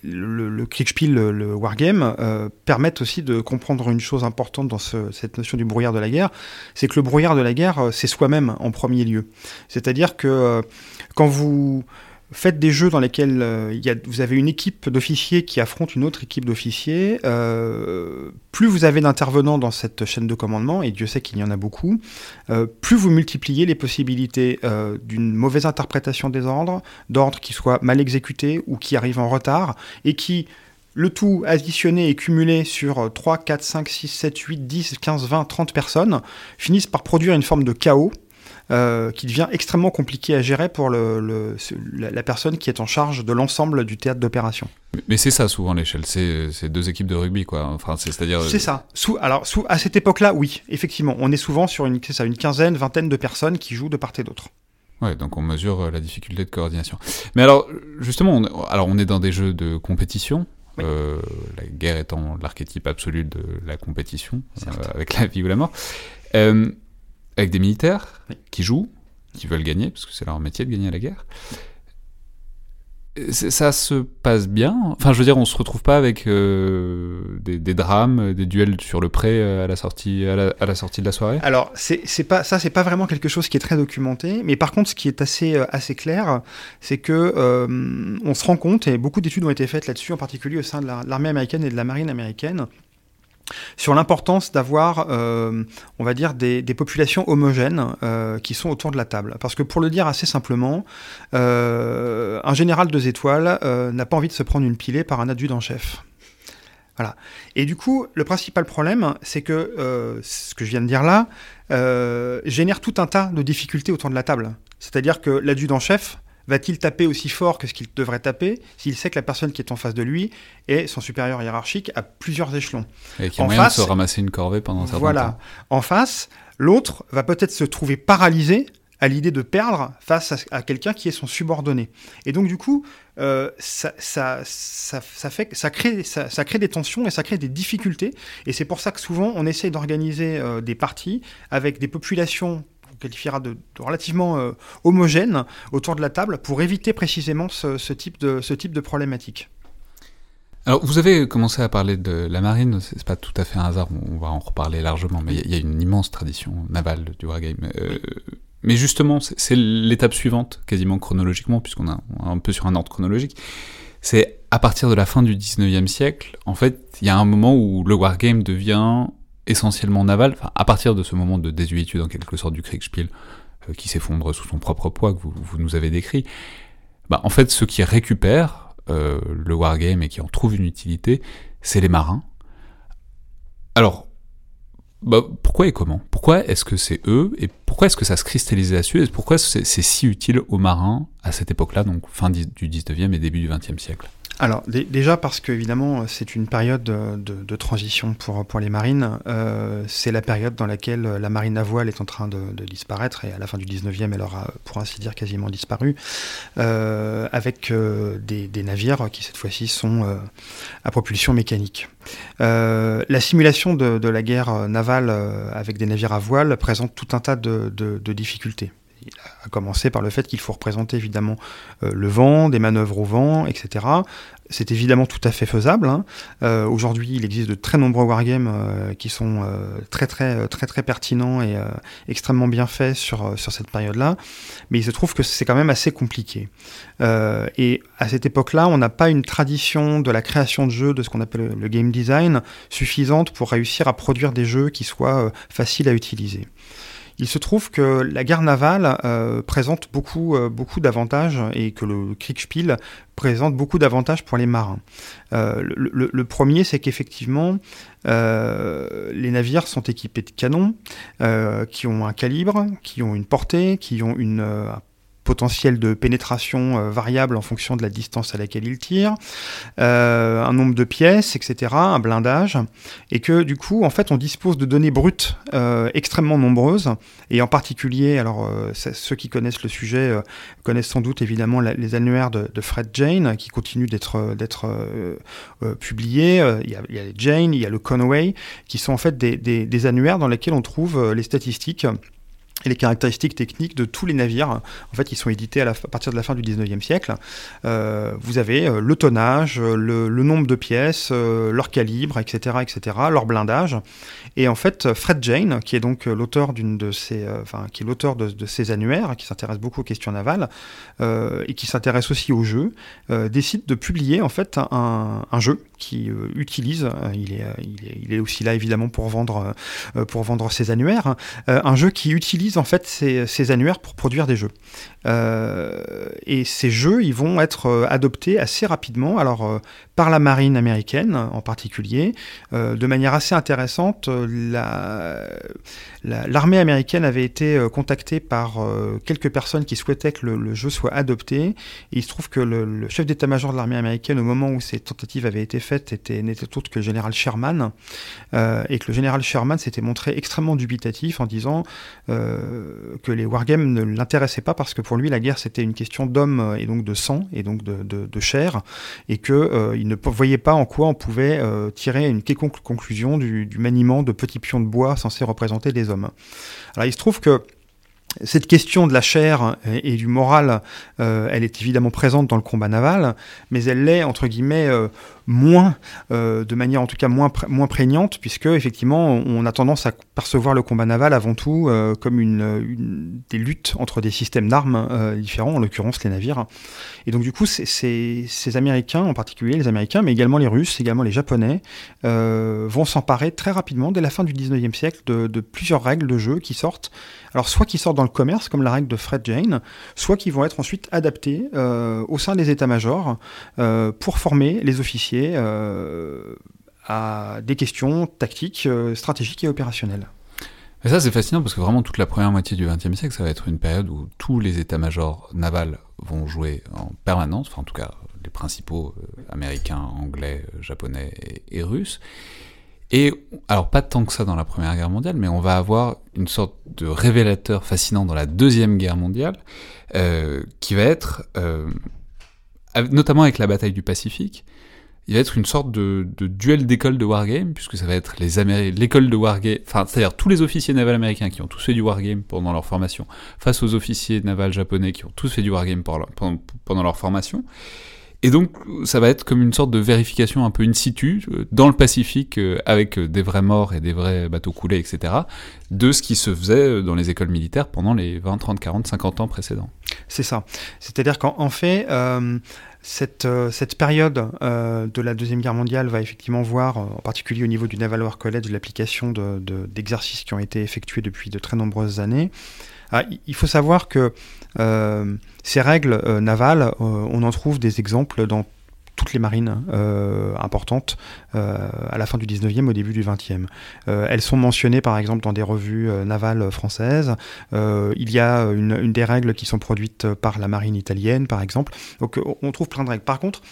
le Kriegspiel, le, wargame, permettent aussi de comprendre une chose importante dans cette notion du brouillard de la guerre, c'est que le brouillard de la guerre, c'est soi-même en premier lieu. C'est-à-dire que quand vous faites des jeux dans lesquels euh, vous avez une équipe d'officiers qui affronte une autre équipe d'officiers. Euh, plus vous avez d'intervenants dans cette chaîne de commandement, et Dieu sait qu'il y en a beaucoup, euh, plus vous multipliez les possibilités d'une mauvaise interprétation des ordres, d'ordres qui soient mal exécutés ou qui arrivent en retard, et qui, le tout additionné et cumulé sur 3, 4, 5, 6, 7, 8, 10, 15, 20, 30 personnes, finissent par produire une forme de chaos euh, qui devient extrêmement compliqué à gérer pour le, la, personne qui est en charge de l'ensemble du théâtre d'opération. Mais c'est ça souvent l'échelle, c'est deux équipes de rugby quoi. Enfin, c'est-à-dire. C'est ça. Sous, alors sous, à cette époque-là, oui, effectivement, on est souvent sur une, ça, une quinzaine, vingtaine de personnes qui jouent de part et d'autre. Ouais, donc on mesure euh, la difficulté de coordination. Mais alors, justement, on, alors on est dans des jeux de compétition, euh, la guerre étant l'archétype absolu de la compétition, avec la vie ou la mort. Euh, avec des militaires qui jouent, qui veulent gagner, parce que c'est leur métier de gagner à la guerre. Ça se passe bien? Enfin, je veux dire, on se retrouve pas avec euh, des, drames, des duels sur le pré euh, à la sortie, à la, sortie de la soirée? Alors, c'est pas ça, c'est pas vraiment quelque chose qui est très documenté. Mais par contre, ce qui est assez euh, assez clair, c'est que on se rend compte et beaucoup d'études ont été faites là-dessus, en particulier au sein de l'armée américaine et de la marine américaine, sur l'importance d'avoir, euh, on va dire, des, populations homogènes euh, qui sont autour de la table. Parce que pour le dire assez simplement, euh, un général deux étoiles n'a pas envie de se prendre une pilée par un adjudant-chef. Voilà. Et du coup, le principal problème, c'est que ce que je viens de dire là génère tout un tas de difficultés autour de la table. C'est-à-dire que l'adjudant-chef Va-t-il taper aussi fort que ce qu'il devrait taper s'il sait que la personne qui est en face de lui est son supérieur hiérarchique à plusieurs échelons? Et qu'il y a moyen de se ramasser une corvée pendant un certain voilà. En face, l'autre va peut-être se trouver paralysé à l'idée de perdre face à, quelqu'un qui est son subordonné. Et donc du coup, euh, ça, ça, ça, fait, ça, crée, ça, crée des tensions et ça crée des difficultés. Et c'est pour ça que souvent on essaye d'organiser euh, des parties avec des populations qualifiera de, relativement euh, homogène autour de la table pour éviter précisément ce, type, de, ce problématique. Alors, vous avez commencé à parler de la marine, c'est pas tout à fait un hasard, on va en reparler largement, mais il y, a une immense tradition navale du wargame. Euh, mais justement, c'est l'étape suivante, quasiment chronologiquement, puisqu'on est un peu sur un ordre chronologique. C'est à partir de la fin du 19e siècle, en fait, il y a un moment où le wargame devient essentiellement naval, à partir de ce moment de désuétude en quelque sorte du Kriegspiel, euh, qui s'effondre sous son propre poids que vous, nous avez décrit, bah, en fait, ceux qui récupèrent euh, le wargame et qui en trouvent une utilité, c'est les marins. Alors, bah, pourquoi et comment? Pourquoi est-ce que c'est eux? Et pourquoi est-ce que ça se cristallisait là-dessus et pourquoi c'est si utile aux marins à cette époque-là, donc fin du 19e et début du 20e siècle? Alors déjà parce que évidemment c'est une période de, transition pour, pour les marines. Euh, c'est la période dans laquelle la marine à voile est en train de, disparaître et à la fin du 19e elle aura pour ainsi dire quasiment disparu euh, avec euh, des, navires qui cette fois-ci sont à propulsion mécanique. la simulation de, la guerre navale avec des navires à voile présente tout un tas de difficultés à commencer par le fait qu'il faut représenter évidemment le vent, des manœuvres au vent, etc. C'est évidemment tout à fait faisable. Hein. Euh, aujourd'hui, il existe de très nombreux wargames euh, qui sont euh, très, très très très pertinents et extrêmement bien faits sur sur cette période-là. Mais il se trouve que c'est quand même assez compliqué. et à cette époque-là, on n'a pas une tradition de la création de jeux, de ce qu'on appelle le game design, suffisante pour réussir à produire des jeux qui soient faciles à utiliser. Il se trouve que la guerre navale euh, présente beaucoup, euh, beaucoup d'avantages et que le Kriegspiel présente beaucoup d'avantages pour les marins. Euh, le, premier, c'est qu'effectivement, les navires sont équipés de canons qui ont un calibre, qui ont une portée, qui ont une, potentiel de pénétration euh, variable en fonction de la distance à laquelle il tire, euh, un nombre de pièces, etc., un blindage, et que du coup, en fait, on dispose de données brutes euh, extrêmement nombreuses, et en particulier, alors ceux qui connaissent le sujet connaissent sans doute évidemment les annuaires de, Fred Jane, qui continuent d'être publiés. Il y, a, les Jane, il y a le Conway, qui sont en fait des annuaires dans lesquels on trouve les statistiques les caractéristiques techniques de tous les navires. En fait, ils sont édités à, partir de la fin du 19e siècle. Euh, vous avez euh, le tonnage, le, nombre de pièces, euh, leur calibre, etc., etc., leur blindage. Et en fait, Fred Jane, qui est donc l'auteur d'une de ces, enfin, qui est l'auteur de, ces annuaires, qui s'intéresse beaucoup aux questions navales et qui s'intéresse aussi aux jeux, décide de publier en fait un, jeu qui utilise, il est, il, est, il, est, aussi là évidemment pour vendre, pour vendre ses annuaires, un jeu qui utilise en fait ces, annuaires pour produire des jeux. Euh, et ces jeux, ils vont être euh, adoptés assez rapidement, alors euh, par la marine américaine en particulier, de manière assez intéressante. L'armée américaine avait été contactée par quelques personnes qui souhaitaient que le, jeu soit adopté. Il se trouve que le, chef d'état-major de l'armée américaine, au moment où ces tentatives avaient été faites, n'était autre que le général Sherman, et que le général Sherman s'était montré extrêmement dubitatif en disant que les wargames ne l'intéressaient pas parce que pour lui la guerre c'était une question d'hommes euh, et donc de sang et donc de, chair et qu'il euh, ne voyait pas en quoi on pouvait euh, tirer une quelconque conclusion du, du, maniement de petits pions de bois censés représenter des hommes. Alors il se trouve que cette question de la chair et, du moral, euh, elle est évidemment présente dans le combat naval, mais elle l'est, entre guillemets, euh, moins, euh, de manière en tout cas moins, moins prégnante, puisque effectivement, on a tendance à percevoir le combat naval avant tout comme une, des luttes entre des systèmes d'armes différents, en l'occurrence les navires. Et donc du coup, ces Américains, en particulier les Américains, mais également les Russes, également les Japonais, vont s'emparer très rapidement, dès la fin du 19e siècle, de, plusieurs règles de jeu qui sortent alors soit qui sortent dans le commerce, comme la règle de Fred Jane, soit qui vont être ensuite adaptés euh, au sein des états-majors euh, pour former les officiers euh, à des questions tactiques, stratégiques et opérationnelles. Et ça, c'est fascinant parce que vraiment toute la première moitié du XXe siècle, ça va être une période où tous les états-majors navals vont jouer en permanence, enfin en tout cas les principaux américains, anglais, japonais et russes. Et alors pas tant que ça dans la Première Guerre mondiale, mais on va avoir une sorte de révélateur fascinant dans la Deuxième Guerre mondiale, euh, qui va être, euh, notamment avec la bataille du Pacifique, il va être une sorte de, duel d'école de wargame, puisque ça va être les l'école de wargame, enfin, c'est-à-dire tous les officiers navals américains qui ont tous fait du wargame pendant leur formation, face aux officiers navals japonais qui ont tous fait du wargame pendant leur formation. Et donc, ça va être comme une sorte de vérification un peu in situ, euh, dans le Pacifique, euh, avec euh, des vrais morts et des vrais bateaux coulés, etc., de ce qui se faisait dans les écoles militaires pendant les 20, 30, 40, 50 ans précédents. C'est ça. C'est-à-dire qu'en fait, cette, période de la Deuxième Guerre mondiale va effectivement voir, en particulier au niveau du Naval War College, l'application d'exercices de, qui ont été effectués depuis de très nombreuses années. Ah, il faut savoir que euh, ces règles euh, navales, euh, on en trouve des exemples dans toutes les marines importantes à la fin du 19e, au début du 20e. elles sont mentionnées par exemple dans des revues navales françaises. il y a une, une, des règles qui sont produites par la marine italienne par exemple. Donc on trouve plein de règles. Par contre,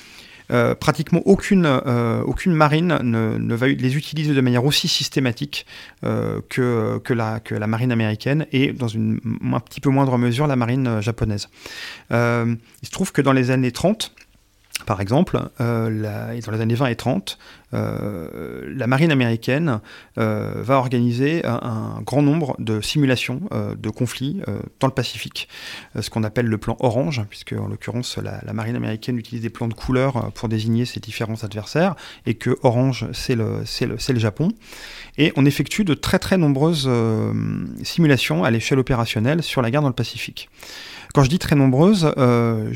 euh, pratiquement aucune, euh, aucune marine ne, va les utiliser de manière aussi systématique euh, que, que, la, que la marine américaine et dans une un petit peu moindre mesure la marine japonaise. il se trouve que dans les années 30, Par exemple, euh, dans les années 20 et 30, euh, la marine américaine euh, va organiser un, grand nombre de simulations de conflits dans le Pacifique, ce qu'on appelle le plan orange, puisque en l'occurrence la, marine américaine utilise des plans de couleurs pour désigner ses différents adversaires, et que orange c'est le, le, le, Japon. Et on effectue de très très nombreuses simulations à l'échelle opérationnelle sur la guerre dans le Pacifique. Quand je dis très nombreuses, euh,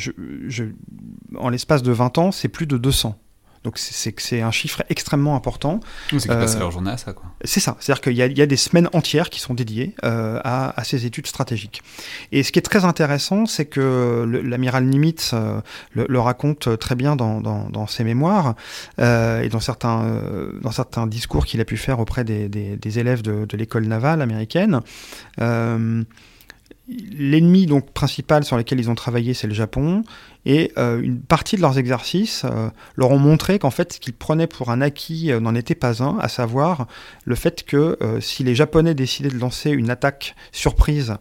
en l'espace de 20 ans, c'est plus de 200. Donc c'est un chiffre extrêmement important. C'est qu'ils passent euh, leur journée à ça, quoi. C'est ça. C'est-à-dire qu'il y, a des semaines entières qui sont dédiées euh, à, ces études stratégiques. Et ce qui est très intéressant, c'est que l'amiral Nimitz le, raconte très bien dans, ses mémoires et dans certains, dans certains discours qu'il a pu faire auprès des, élèves de, de l'école navale américaine L'ennemi donc principal sur lequel ils ont travaillé, c'est le Japon, et euh, une partie de leurs exercices euh, leur ont montré qu'en fait, ce qu'ils prenaient pour un acquis euh, n'en était pas un, à savoir le fait que si les Japonais décidaient de lancer une attaque surprise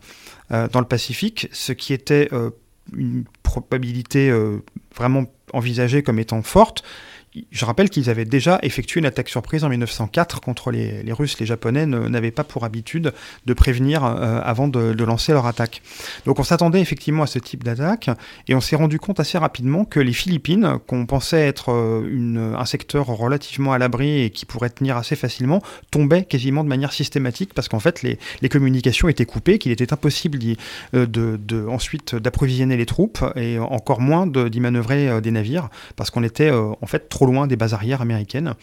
dans le Pacifique, ce qui était une probabilité vraiment envisagée comme étant forte, je rappelle qu'ils avaient déjà effectué une attaque surprise en 1904 contre les, Russes. Les Japonais n'avaient pas pour habitude de prévenir euh, avant de, lancer leur attaque. Donc on s'attendait effectivement à ce type d'attaque et on s'est rendu compte assez rapidement que les Philippines, qu'on pensait être euh, un secteur relativement à l'abri et qui pourrait tenir assez facilement, tombaient quasiment de manière systématique parce qu'en fait les, communications étaient coupées, qu'il était impossible euh, ensuite d'approvisionner les troupes et encore moins d'y manœuvrer des navires parce qu'on était en fait trop loin des bases arrières américaines,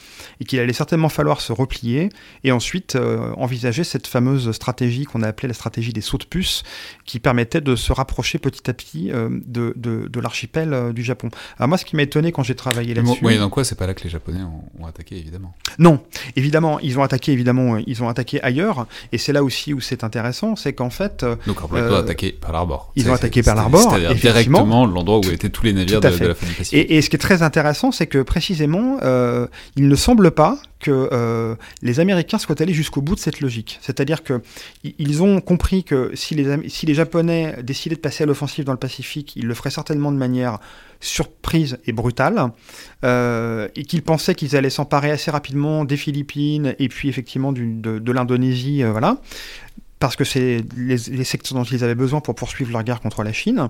et qu'il allait certainement falloir se replier et ensuite euh, envisager cette fameuse stratégie qu'on a appelée la stratégie des sauts de puce, qui permettait de se rapprocher petit à petit euh, de, de, l'archipel euh, du Japon. Alors moi, ce qui m'a étonné quand j'ai travaillé là-dessus... Oui, dans quoi c'est pas là que les Japonais ont, attaqué, évidemment Non, évidemment, ils ont attaqué, évidemment, ils ont attaqué ailleurs, et c'est là aussi où c'est intéressant, c'est qu'en fait... Donc, ils ont attaqué par l'arbor. Ils ont attaqué par l'arbor, C'est-à-dire directement l'endroit où étaient tous les navires de, de, la Et, et ce qui est très intéressant, c'est que précisément précisément, euh, il ne semble pas que euh, les Américains soient allés jusqu'au bout de cette logique. C'est-à-dire qu'ils ont compris que si les, Japonais décidaient de passer à l'offensive dans le Pacifique, ils le feraient certainement de manière surprise et brutale, euh, et qu'ils pensaient qu'ils allaient s'emparer assez rapidement des Philippines et puis effectivement de, l'Indonésie, voilà parce que c'est les, secteurs dont ils avaient besoin pour poursuivre leur guerre contre la Chine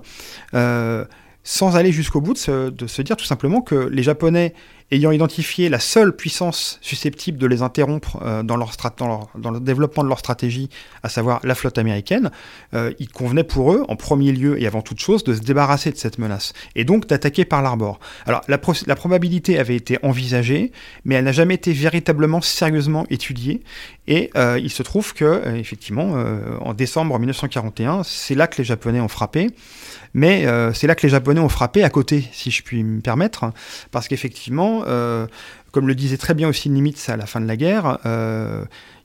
sans aller jusqu'au bout de se, dire tout simplement que les Japonais, ayant identifié la seule puissance susceptible de les interrompre euh, dans, leur le développement de leur stratégie, à savoir la flotte américaine, euh, il convenait pour eux, en premier lieu et avant toute chose, de se débarrasser de cette menace, et donc d'attaquer par l'arbor. Alors la, probabilité avait été envisagée, mais elle n'a jamais été véritablement sérieusement étudiée, et euh, il se trouve que, effectivement, en décembre 1941, c'est là que les Japonais ont frappé, mais c'est là que les Japonais ont frappé à côté, si je puis me permettre, parce qu'effectivement, comme le disait très bien aussi Nimitz à la fin de la guerre, euh,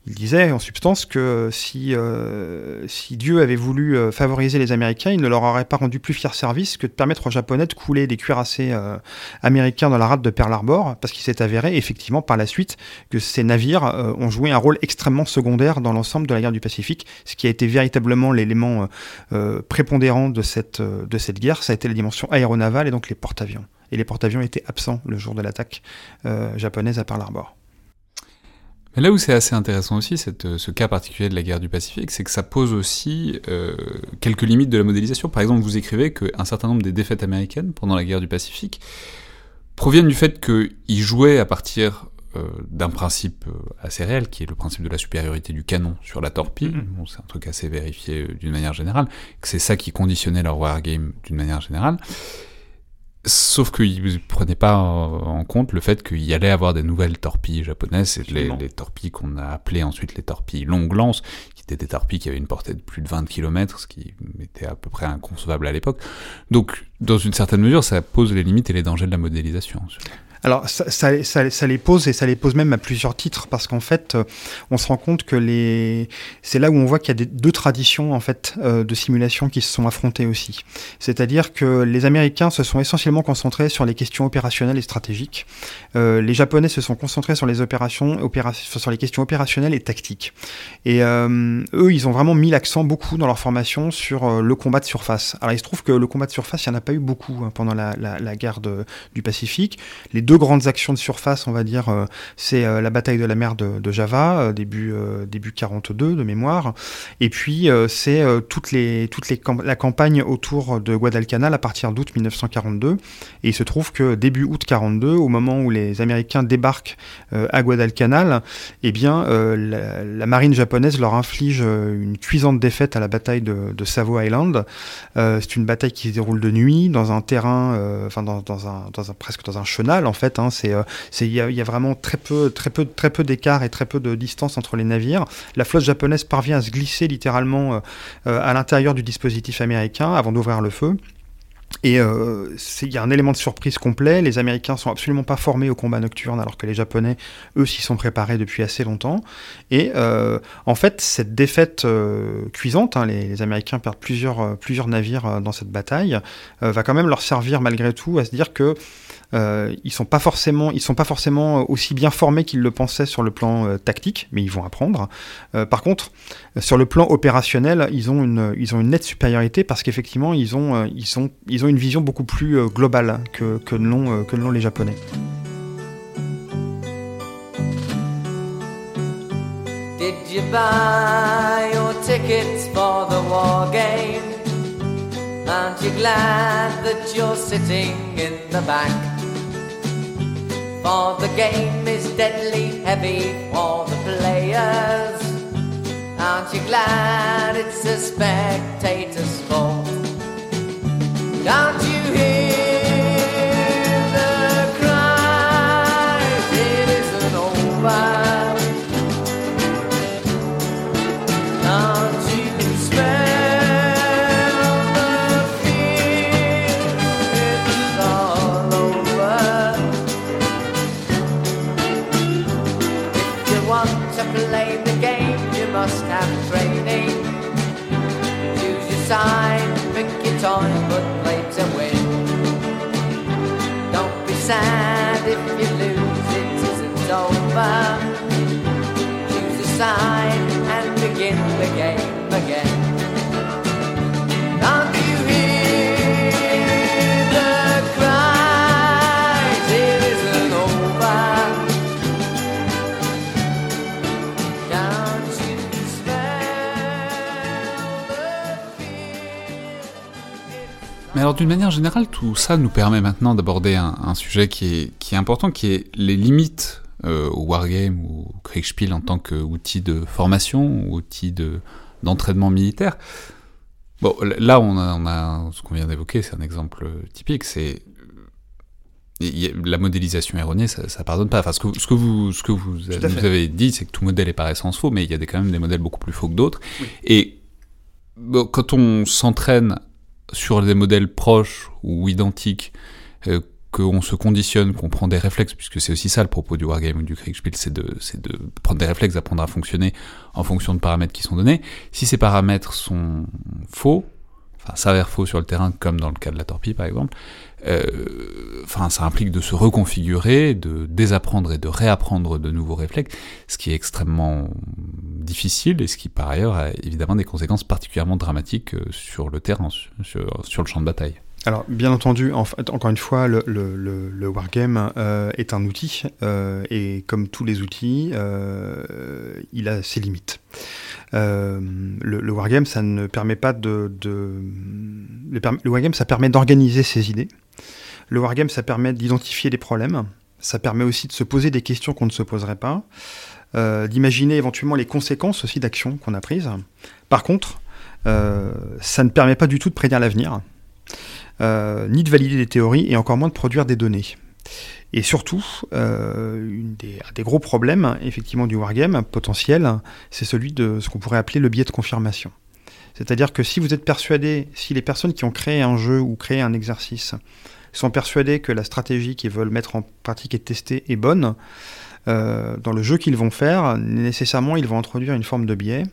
il disait en substance que si, euh, Dieu avait voulu euh, favoriser les Américains, il ne leur aurait pas rendu plus fier service que de permettre aux Japonais de couler des cuirassés euh, américains dans la rade de Pearl Harbor, parce qu'il s'est avéré effectivement par la suite que ces navires ont joué un rôle extrêmement secondaire dans l'ensemble de la guerre du Pacifique, ce qui a été véritablement l'élément prépondérant de cette, de cette guerre, ça a été la dimension aéronavale et donc les porte-avions. Et les porte-avions étaient absents le jour de l'attaque japonaise à Pearl Harbor. Mais là où c'est assez intéressant aussi, cette, ce cas particulier de la guerre du Pacifique, c'est que ça pose aussi euh, quelques limites de la modélisation. Par exemple, vous écrivez qu'un certain nombre des défaites américaines pendant la guerre du Pacifique proviennent du fait qu'ils jouaient à partir euh, d'un principe euh, assez réel, qui est le principe de la supériorité du canon sur la torpille. Mm-hmm. Bon, c'est un truc assez vérifié d'une manière générale, que c'est ça qui conditionnait leur wargame d'une manière générale. Sauf qu'ils ne prenaient pas en compte le fait qu'il y allait avoir des nouvelles torpilles japonaises, les, les, torpilles qu'on a appelées ensuite les torpilles longue lance, qui étaient des torpilles qui avaient une portée de plus de 20 km, ce qui était à peu près inconcevable à l'époque. Donc, dans une certaine mesure, ça pose les limites et les dangers de la modélisation. Alors ça, les pose et ça les pose même à plusieurs titres parce qu'en fait euh, on se rend compte que les c'est là où on voit qu'il y a deux traditions en fait euh, de simulation qui se sont affrontées aussi. C'est-à-dire que les Américains se sont essentiellement concentrés sur les questions opérationnelles et stratégiques. Euh, les Japonais se sont concentrés sur les opérations opéra sur les questions opérationnelles et tactiques. Et eux ils ont vraiment mis l'accent beaucoup dans leur formation sur le combat de surface. Alors il se trouve que le combat de surface il n'y en a pas eu beaucoup hein, pendant la, guerre du Pacifique. Deux grandes actions de surface, on va dire, euh, c'est euh, la bataille de la mer de, Java, euh, début, début 42 de mémoire, et puis c'est toutes les, toutes les la campagne autour de Guadalcanal à partir d'août 1942. Et il se trouve que début août 42, au moment où les Américains débarquent à Guadalcanal, eh bien, la, marine japonaise leur inflige une cuisante défaite à la bataille de, Savo Island. c'est une bataille qui se déroule de nuit dans un terrain, enfin dans, dans, un, dans un presque dans un chenal en fait. Hein, c'est, euh, il y, a vraiment très peu, très peu, très peu d'écart et très peu de distance entre les navires. La flotte japonaise parvient à se glisser littéralement euh, euh, à l'intérieur du dispositif américain avant d'ouvrir le feu. Et il y a un élément de surprise complet. Les Américains sont absolument pas formés au combat nocturne, alors que les Japonais, eux, s'y sont préparés depuis assez longtemps. Et en fait, cette défaite cuisante, hein, les, Américains perdent plusieurs, navires dans cette bataille, va quand même leur servir malgré tout à se dire que ils sont pas forcément, ils sont pas forcément aussi bien formés qu'ils le pensaient sur le plan tactique, mais ils vont apprendre. par contre, sur le plan opérationnel, ils ont une, ils ont une nette supériorité parce qu'effectivement, ils ont, ils sont, ils ont une vision beaucoup plus euh, globale que, que l'ont euh, les Japonais. Did you buy your tickets for the war game? Aren't you glad that you're sitting in the back? For the game is deadly heavy for the players. Aren't you glad it's a spectator sport? Don't you d'une manière générale, tout ça nous permet maintenant d'aborder un, un, sujet qui est, qui est important, qui est les limites euh, au wargame ou au Kriegspiel en tant qu'outil de formation, outil de, d'entraînement militaire. Bon, là, on a, on a ce qu'on vient d'évoquer, c'est un exemple typique, c'est la modélisation erronée, ça, ça pardonne pas. Enfin, ce que, ce que vous, ce que vous, avez dit, c'est que tout modèle est par essence faux, mais il y a des, quand même des modèles beaucoup plus faux que d'autres. Oui. Et bon, quand on s'entraîne sur des modèles proches ou identiques, euh, qu'on se conditionne, qu'on prend des réflexes, puisque c'est aussi ça le propos du wargame ou du Kriegspiel, c'est de, prendre des réflexes, d'apprendre à fonctionner en fonction de paramètres qui sont donnés. Si ces paramètres sont faux, enfin s'avèrent faux sur le terrain, comme dans le cas de la torpille par exemple, enfin ça implique de se reconfigurer, de désapprendre et de réapprendre de nouveaux réflexes, ce qui est extrêmement difficile et ce qui par ailleurs a évidemment des conséquences particulièrement dramatiques euh, sur le terrain, sur, le champ de bataille. Alors, bien entendu, encore une fois, le, wargame euh, est un outil, euh, et comme tous les outils, euh, il a ses limites. Euh, le, wargame, ça ne permet pas de... de le, wargame, ça permet d'organiser ses idées. Le wargame, ça permet d'identifier des problèmes. Ça permet aussi de se poser des questions qu'on ne se poserait pas. Euh, d'imaginer éventuellement les conséquences aussi d'actions qu'on a prises. Par contre, euh, ça ne permet pas du tout de prédire l'avenir euh, ni de valider des théories, et encore moins de produire des données. Et surtout, un des gros problèmes, effectivement, du wargame potentiel, c'est celui de ce qu'on pourrait appeler le biais de confirmation. C'est-à-dire que si vous êtes persuadé, si les personnes qui ont créé un jeu ou créé un exercice sont persuadés que la stratégie qu'ils veulent mettre en pratique et tester est bonne, dans le jeu qu'ils vont faire, nécessairement ils vont introduire une forme de biais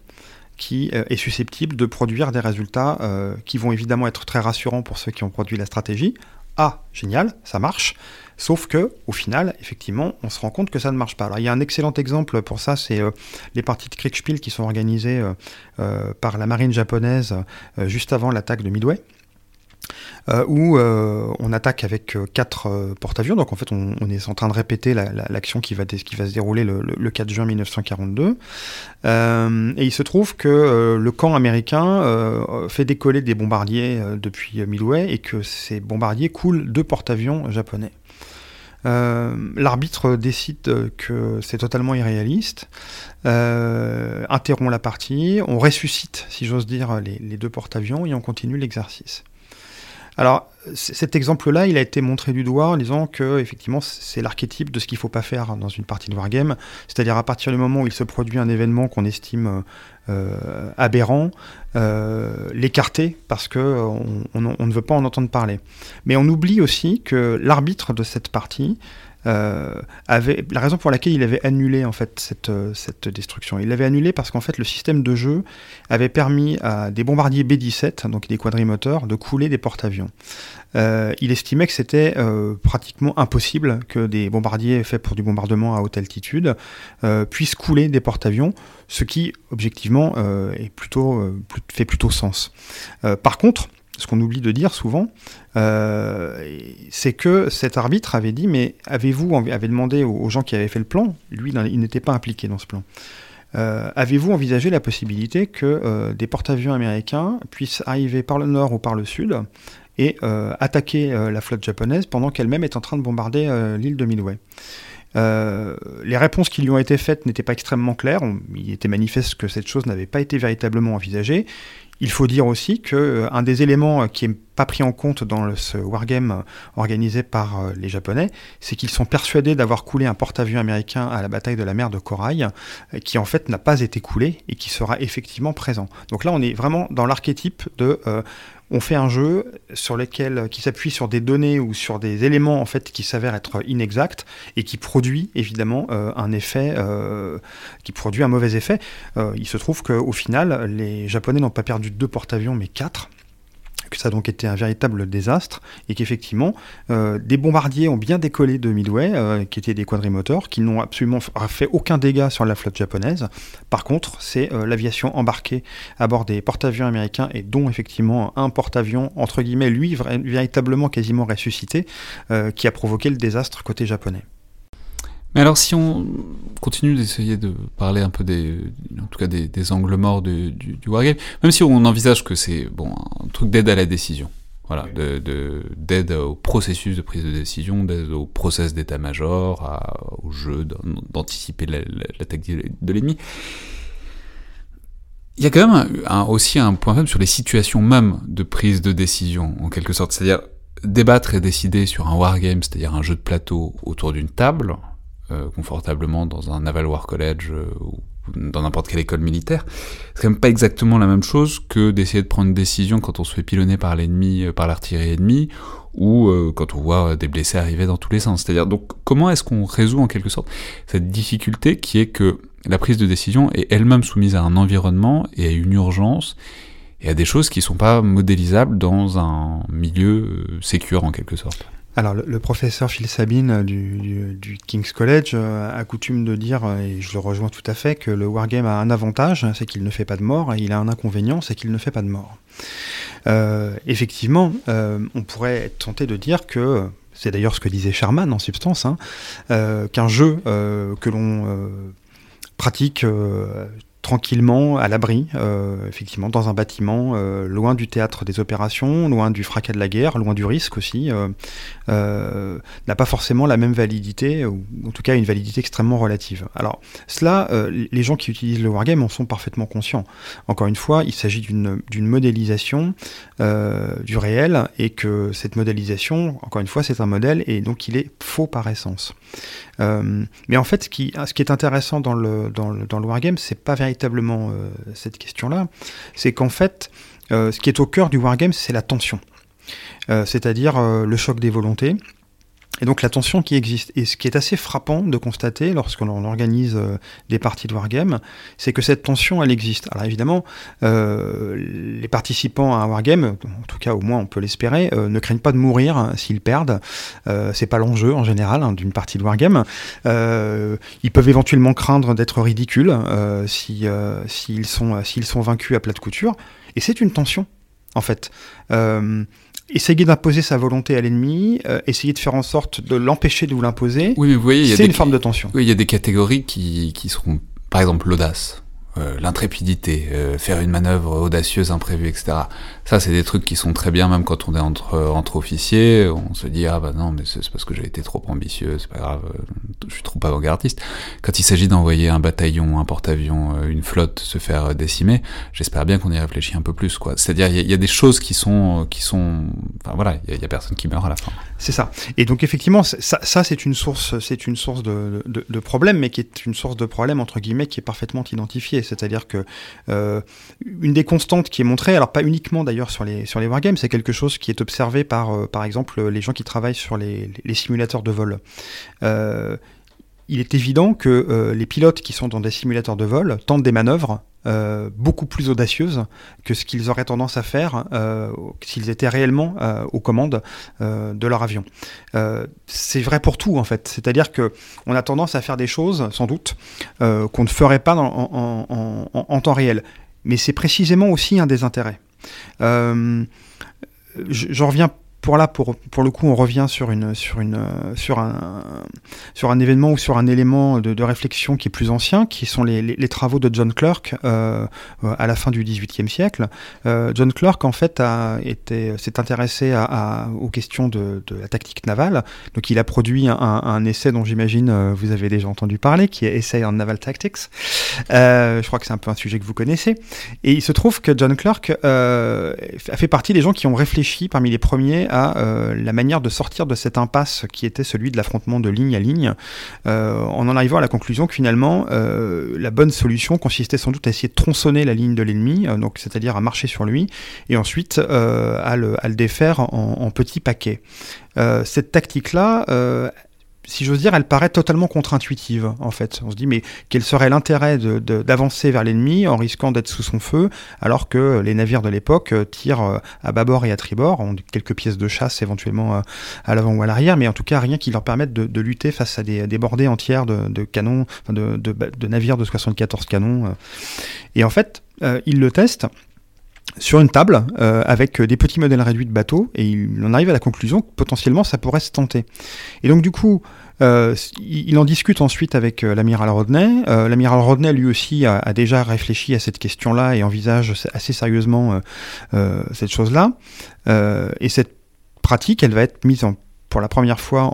qui est susceptible de produire des résultats qui vont évidemment être très rassurants pour ceux qui ont produit la stratégie. Ah, génial, ça marche. Sauf que, au final, effectivement, on se rend compte que ça ne marche pas. Alors, il y a un excellent exemple pour ça, c'est euh, les parties de Kriegspiel qui sont organisées euh, euh, par la marine japonaise juste avant l'attaque de Midway. où on attaque avec quatre porte-avions. Donc en fait, on, est en train de répéter l'action qui, va qui va se dérouler le, 4 juin 1942. et il se trouve que le camp américain fait décoller des bombardiers depuis Midway et que ces bombardiers coulent deux porte-avions japonais. Euh, l'arbitre décide que c'est totalement irréaliste, euh, interrompt la partie, on ressuscite, si j'ose dire, les, deux porte-avions et on continue l'exercice. Alors, cet exemple-là, il a été montré du doigt en disant que, effectivement, c'est l'archétype de ce qu'il ne faut pas faire dans une partie de wargame. C'est-à-dire, à partir du moment où il se produit un événement qu'on estime euh, aberrant, euh, l'écarter parce qu'on on, ne veut pas en entendre parler. Mais on oublie aussi que l'arbitre de cette partie euh, avait la raison pour laquelle il avait annulé en fait cette, euh, cette destruction. Il l'avait annulé parce qu'en fait le système de jeu avait permis à des bombardiers B-17, donc des quadrimoteurs, de couler des porte-avions. Euh, il estimait que c'était pratiquement impossible que des bombardiers faits pour du bombardement à haute altitude puissent couler des porte-avions, ce qui objectivement fait plutôt sens. par contre, ce qu'on oublie de dire souvent, euh, c'est que cet arbitre avait dit, mais avez-vous, demandé aux, gens qui avaient fait le plan, lui il n'était pas impliqué dans ce plan, euh, avez-vous envisagé la possibilité que euh, des porte-avions américains puissent arriver par le nord ou par le sud et attaquer la flotte japonaise pendant qu'elle-même est en train de bombarder l'île de Midway les réponses qui lui ont été faites n'étaient pas extrêmement claires. il était manifeste que cette chose n'avait pas été véritablement envisagée. Il faut dire aussi que euh, un des éléments euh, qui n'est pas pris en compte dans ce wargame euh, organisé par les Japonais, c'est qu'ils sont persuadés d'avoir coulé un porte-avions américain à la bataille de la mer de Corail, qui en fait n'a pas été coulé et qui sera effectivement présent. Donc là, on est vraiment dans l'archétype de on fait un jeu sur lequel, qui s'appuie sur des données ou sur des éléments en fait qui s'avèrent être inexacts et qui produit évidemment euh, un effet, euh, qui produit un mauvais effet. Euh, il se trouve qu'au final, les Japonais n'ont pas perdu deux porte-avions mais quatre que ça a donc été un véritable désastre et qu'effectivement euh, des bombardiers ont bien décollé de Midway, euh, qui étaient des quadrimoteurs, qui n'ont absolument fait aucun dégât sur la flotte japonaise. Par contre, c'est euh, l'aviation embarquée à bord des porte-avions américains et dont effectivement un porte-avions entre guillemets lui véritablement quasiment ressuscité, qui a provoqué le désastre côté japonais. Mais alors, si on continue d'essayer de parler un peu des, en tout cas des, angles morts du, du, wargame, même si on envisage que c'est bon un truc d'aide à la décision, voilà, de d'aide au processus de prise de décision, d'aide au process d'état-major, au jeu d'anticiper l'attaque de l'ennemi. Il y a quand même aussi un point faible sur les situations même de prise de décision, en quelque sorte. C'est-à-dire débattre et décider sur un wargame, c'est-à-dire un jeu de plateau autour d'une table, confortablement dans un Naval War College euh, ou dans n'importe quelle école militaire, c'est quand même pas exactement la même chose que d'essayer de prendre une décision quand on se fait pilonner par l'ennemi, euh, par l'artillerie ennemie, ou quand on voit des blessés arriver dans tous les sens. C'est-à-dire, donc, comment est-ce qu'on résout en quelque sorte cette difficulté qui est que la prise de décision est elle-même soumise à un environnement et à une urgence et à des choses qui sont pas modélisables dans un milieu sécure en quelque sorte? Alors, le, professeur Phil Sabine du, King's College euh, a coutume de dire, euh, et je le rejoins tout à fait, que le wargame a un avantage, c'est qu'il ne fait pas de mort, et il a un inconvénient, c'est qu'il ne fait pas de mort. Euh, effectivement, on pourrait être tenté de dire que, c'est d'ailleurs ce que disait Sherman en substance, hein, qu'un jeu que l'on pratique tranquillement, à l'abri, euh, effectivement, dans un bâtiment, euh, loin du théâtre des opérations, loin du fracas de la guerre, loin du risque aussi, euh, n'a pas forcément la même validité, ou en tout cas une validité extrêmement relative. Alors, cela, les gens qui utilisent le wargame en sont parfaitement conscients. Encore une fois, il s'agit d'une modélisation du réel, et que cette modélisation, encore une fois, c'est un modèle, et donc il est faux par essence. Mais en fait, ce qui, est intéressant dans le, dans le, dans le wargame, c'est pas véritablement véritablement euh, cette question-là, c'est qu'en fait, euh, ce qui est au cœur du wargame, c'est la tension. c'est-à-dire le choc des volontés. Et donc la tension qui existe. Et ce qui est assez frappant de constater lorsqu'on organise euh, des parties de Wargame, c'est que cette tension, elle existe. Alors évidemment, euh, les participants à un Wargame, en tout cas au moins on peut l'espérer, euh, ne craignent pas de mourir hein, s'ils perdent. Euh, c'est pas l'enjeu en général hein, d'une partie de Wargame. Euh, ils peuvent éventuellement craindre d'être ridicules si, s'ils sont, s'ils sont vaincus à plat de couture. Et c'est une tension, en fait. Essayer d'imposer sa volonté à l'ennemi, euh, essayer de faire en sorte de l'empêcher de vous l'imposer, Oui, mais vous voyez, c'est des, une forme de tension. oui, il y a des catégories qui, qui seront, par exemple, l'audace, euh, l'intrépidité, euh, faire une manœuvre audacieuse, imprévue, etc. Ça, c'est des trucs qui sont très bien, même quand on est entre, entre officiers. On se dit, ah bah non, mais c'est parce que j'ai été trop ambitieux, c'est pas grave, euh, je suis trop avant-gardiste. Quand il s'agit d'envoyer un bataillon, un porte-avions, euh, une flotte se faire euh, décimer, j'espère bien qu'on y réfléchit un peu plus, quoi. C'est-à-dire, il y, a- des choses qui sont, euh, qui sont, enfin voilà, il y, a- personne qui meurt à la fin. C'est ça. Et donc effectivement, ça, ça c'est une source, c'est une source de, de, de problème, mais qui est une source de problème entre guillemets qui est parfaitement identifiée. C'est-à-dire que euh, une des constantes qui est montrée, alors pas uniquement d'ailleurs sur les sur les wargames, c'est quelque chose qui est observé par euh, par exemple les gens qui travaillent sur les, les simulateurs de vol. Il est évident que euh, les pilotes qui sont dans des simulateurs de vol tentent des manœuvres euh, beaucoup plus audacieuses que ce qu'ils auraient tendance à faire euh, s'ils étaient réellement aux commandes de leur avion. C'est vrai pour tout en fait, c'est-à-dire que on a tendance à faire des choses, sans doute, qu'on ne ferait pas en, en- temps réel. Mais c'est précisément aussi un des intérêts. Je- J'en reviens pour là, pour, pour le coup, on revient sur, une, sur, une, euh, sur, un, sur un événement ou sur un élément de, réflexion qui est plus ancien, qui sont les, travaux de John Clerk euh, euh, à la fin du XVIIIe siècle. John Clerk, en fait, s'est intéressé aux questions de, la tactique navale. Donc, il a produit un, essai dont j'imagine vous avez déjà entendu parler, qui est Essay on Naval Tactics. Je crois que c'est un peu un sujet que vous connaissez. Et il se trouve que John Clerk euh, a fait partie des gens qui ont réfléchi parmi les premiers euh, la manière de sortir de cette impasse qui était celui de l'affrontement de ligne à ligne, euh, en en arrivant à la conclusion que finalement euh, la bonne solution consistait sans doute à essayer de tronçonner la ligne de l'ennemi, c'est-à-dire à marcher sur lui, et ensuite à, le, défaire en, petits paquets. Cette tactique-là, si j'ose dire, elle paraît totalement contre-intuitive, en fait. On se dit, mais quel serait l'intérêt d'avancer vers l'ennemi en risquant d'être sous son feu, alors que les navires de l'époque euh, tirent euh, à bâbord et à tribord, ont quelques pièces de chasse éventuellement euh, à l'avant ou à l'arrière, mais en tout cas rien qui leur permette de, lutter face à des, bordées entières de, canons, de, navires de 74 canons. Et en fait, ils le testent sur une table euh, avec des petits modèles réduits de bateaux et il en arrive à la conclusion que potentiellement ça pourrait se tenter. Et donc du coup, euh, il en discute ensuite avec euh, l'amiral Rodney. Euh, l'amiral Rodney lui aussi a, déjà réfléchi à cette question-là et envisage assez sérieusement euh, euh, cette chose-là. Euh, et cette pratique, elle va être mise en pour la première fois,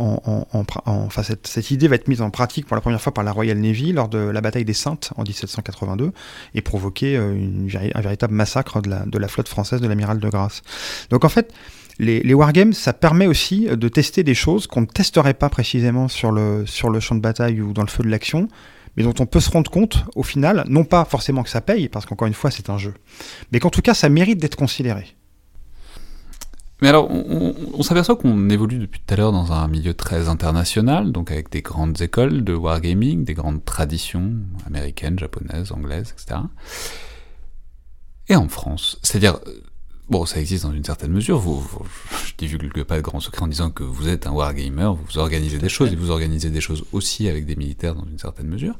enfin cette, idée va être mise en pratique pour la première fois par la Royal Navy lors de la bataille des Saintes en 1782 et provoquer euh, un véritable massacre de la, flotte française de l'amiral de Grasse. Donc en fait, les, wargames, ça permet aussi de tester des choses qu'on ne testerait pas précisément sur le champ de bataille ou dans le feu de l'action, mais dont on peut se rendre compte au final, non pas forcément que ça paye, parce qu'encore une fois c'est un jeu, mais qu'en tout cas ça mérite d'être considéré. Mais alors, on, on- on s'aperçoit qu'on évolue depuis tout à l'heure dans un milieu très international, donc avec des grandes écoles de wargaming, des grandes traditions américaines, japonaises, anglaises, etc. Et en France, c'est-à-dire, euh, bon, ça existe dans une certaine mesure, vous, vous- je divulgue pas de grand secret en disant que vous êtes un wargamer, vous organisez des choses, et vous organisez des choses aussi avec des militaires dans une certaine mesure.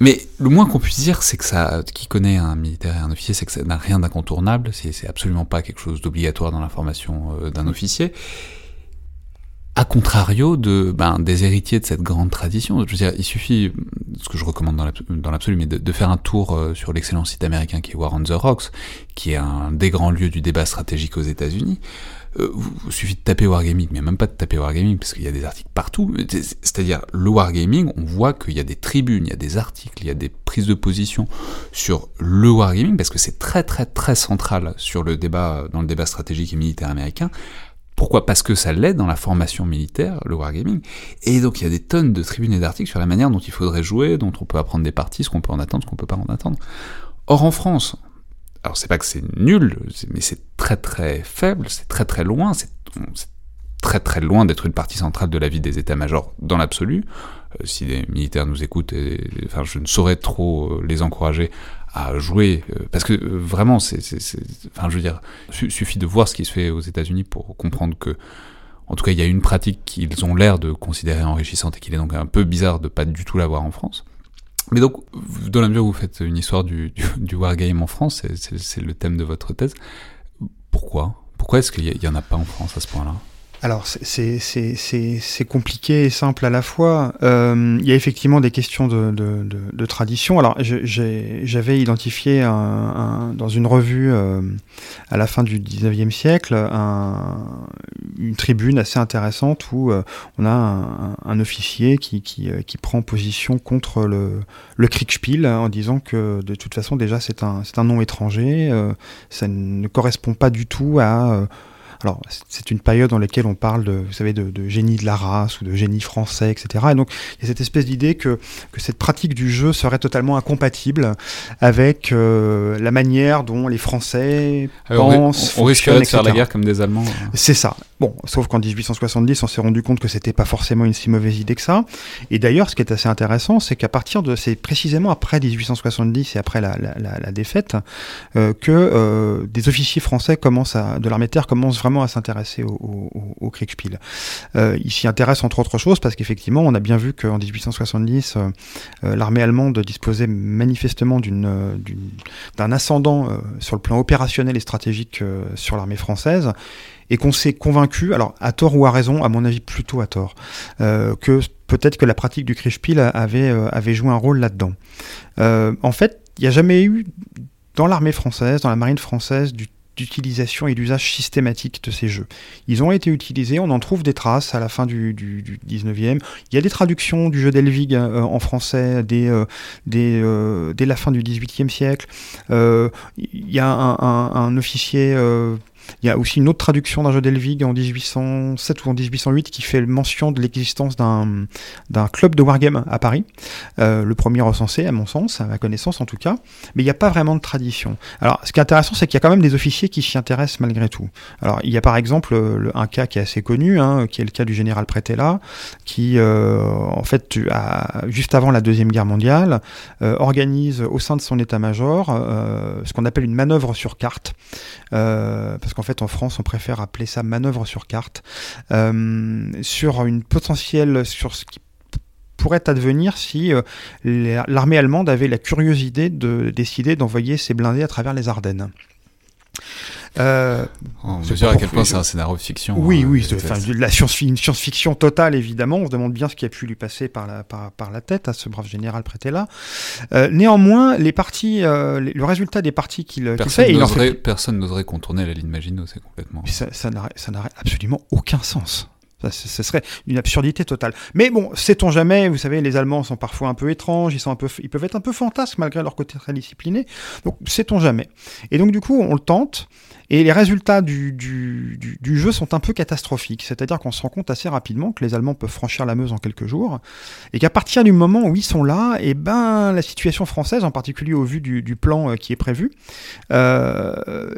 Mais le moins qu'on puisse dire, c'est que ça, qui connaît un militaire et un officier, c'est que ça n'a rien d'incontournable, c'est absolument pas quelque chose d'obligatoire dans la formation euh, d'un officier. A contrario de, ben, des héritiers de cette grande tradition, je veux dire, il suffit, ce que je recommande dans l'absolu, mais de, de faire un tour euh, sur l'excellent site américain qui est War on the Rocks, qui est un des grands lieux du débat stratégique aux États-Unis. Euh, vous, vous suffit de taper Wargaming, mais même pas de taper Wargaming, parce qu'il y a des articles partout. C'est- C'est-à-dire, le Wargaming, on voit qu'il y a des tribunes, il y a des articles, il y a des prises de position sur le Wargaming, parce que c'est très très très central sur le débat, dans le débat stratégique et militaire américain. Pourquoi? Parce que ça l'est dans la formation militaire, le wargaming. Et donc il y a des tonnes de tribunes et d'articles sur la manière dont il faudrait jouer, dont on peut apprendre des parties, ce qu'on peut en attendre, ce qu'on peut pas en attendre. Or en France, alors c'est pas que c'est nul, mais c'est très très faible, c'est très très loin, c'est très très loin d'être une partie centrale de la vie des états-majors dans l'absolu. Euh, si les militaires nous écoutent, et, enfin, je ne saurais trop euh, les encourager à jouer, euh, parce que vraiment, c'est, enfin, je veux dire, suffit de voir ce qui se fait aux États-Unis pour comprendre que, en tout cas, il y a une pratique qu'ils ont l'air de considérer enrichissante et qu'il est donc un peu bizarre de pas du tout l'avoir en France. Mais donc, dans la mesure où vous faites une histoire du, du, wargame en France, c'est le thème de votre thèse, pourquoi? Pourquoi est-ce qu'il n'y en a pas en France à ce point-là? Alors c'est compliqué et simple à la fois. Euh, il y a effectivement des questions de, de, de, de tradition. Alors j'avais identifié un, dans une revue euh, à la fin du 19e siècle un, une tribune assez intéressante où euh, on a un, un officier qui, qui, euh, qui, prend position contre le, le Kriegspiel en disant que de toute façon déjà c'est un, un nom étranger, euh, ça ne correspond pas du tout à alors, c'est une période dans laquelle on parle de, vous savez, de, de, génie de la race ou de génie français, etc. Et donc, il y a cette espèce d'idée que, que cette pratique du jeu serait totalement incompatible avec euh, la manière dont les Français Alors, pensent. On, on risquerait de faire la guerre comme des Allemands. C'est ça. Bon, sauf qu'en 1870, on s'est rendu compte que c'était pas forcément une si mauvaise idée que ça. Et d'ailleurs, ce qui est assez intéressant, c'est qu'à partir de, c'est précisément après 1870 et après la, la, la, la défaite, euh, que euh, des officiers français commencent à, de l'armée de terre commencent vraiment à s'intéresser au, au, au Kriegspiel. Euh, ils s'y intéressent entre autres choses parce qu'effectivement, on a bien vu qu'en 1870, euh, euh, l'armée allemande disposait manifestement d'un ascendant sur le plan opérationnel et stratégique sur l'armée française et qu'on s'est convaincu, alors à tort ou à raison, à mon avis plutôt à tort, que peut-être que la pratique du Kriegspiel avait, avait joué un rôle là-dedans. En fait, il n'y a jamais eu dans l'armée française, dans la marine française, du d'utilisation et d'usage systématique de ces jeux. Ils ont été utilisés, on en trouve des traces à la fin du, du, du 19e. Il y a des traductions du jeu d'Elvig euh, en français dès, euh, euh, dès, la fin du 18e siècle. il y a un, un, un officier il y a aussi une autre traduction d'un jeu d'Elvig en 1807 ou en 1808 qui fait mention de l'existence d'un, club de wargame à Paris, euh, le premier recensé à mon sens, à ma connaissance en tout cas, mais il n'y a pas vraiment de tradition. Alors ce qui est intéressant c'est qu'il y a quand même des officiers qui s'y intéressent malgré tout. Alors il y a par exemple le, un cas qui est assez connu, hein, qui est le cas du général Prétella, qui euh, en fait juste avant la deuxième guerre mondiale euh, organise au sein de son état-major euh, ce qu'on appelle une manœuvre sur carte, euh, parce en France on préfère appeler ça manœuvre sur carte, euh, sur une potentielle, sur ce qui pourrait advenir si euh, l'armée allemande avait la curieuse idée de décider d'envoyer ses blindés à travers les Ardennes. Euh, on mesure à quel point c'est un scénario de fiction. Oui, hein, oui, enfin, de la science-fiction totale, évidemment. On se demande bien ce qui a pu lui passer par la, par, par la tête à ce brave général prêté là. Euh, néanmoins, les parties, euh, le résultat des parties qu'il qu fait, il fait... Personne n'oserait contourner la ligne Maginot, c'est complètement. Ça, ça n'aurait absolument aucun sens. Ça, ce serait une absurdité totale. Mais bon, sait-on jamais, vous savez, les Allemands sont parfois un peu étranges, ils, sont un peu, ils peuvent être un peu fantasques malgré leur côté très discipliné. Donc, sait-on jamais. Et donc, du coup, on le tente. Et les résultats du, du, du, du jeu sont un peu catastrophiques. C'est-à-dire qu'on se rend compte assez rapidement que les Allemands peuvent franchir la Meuse en quelques jours. Et qu'à partir du moment où ils sont là, et eh ben, la situation française, en particulier au vu du, plan qui est prévu, euh,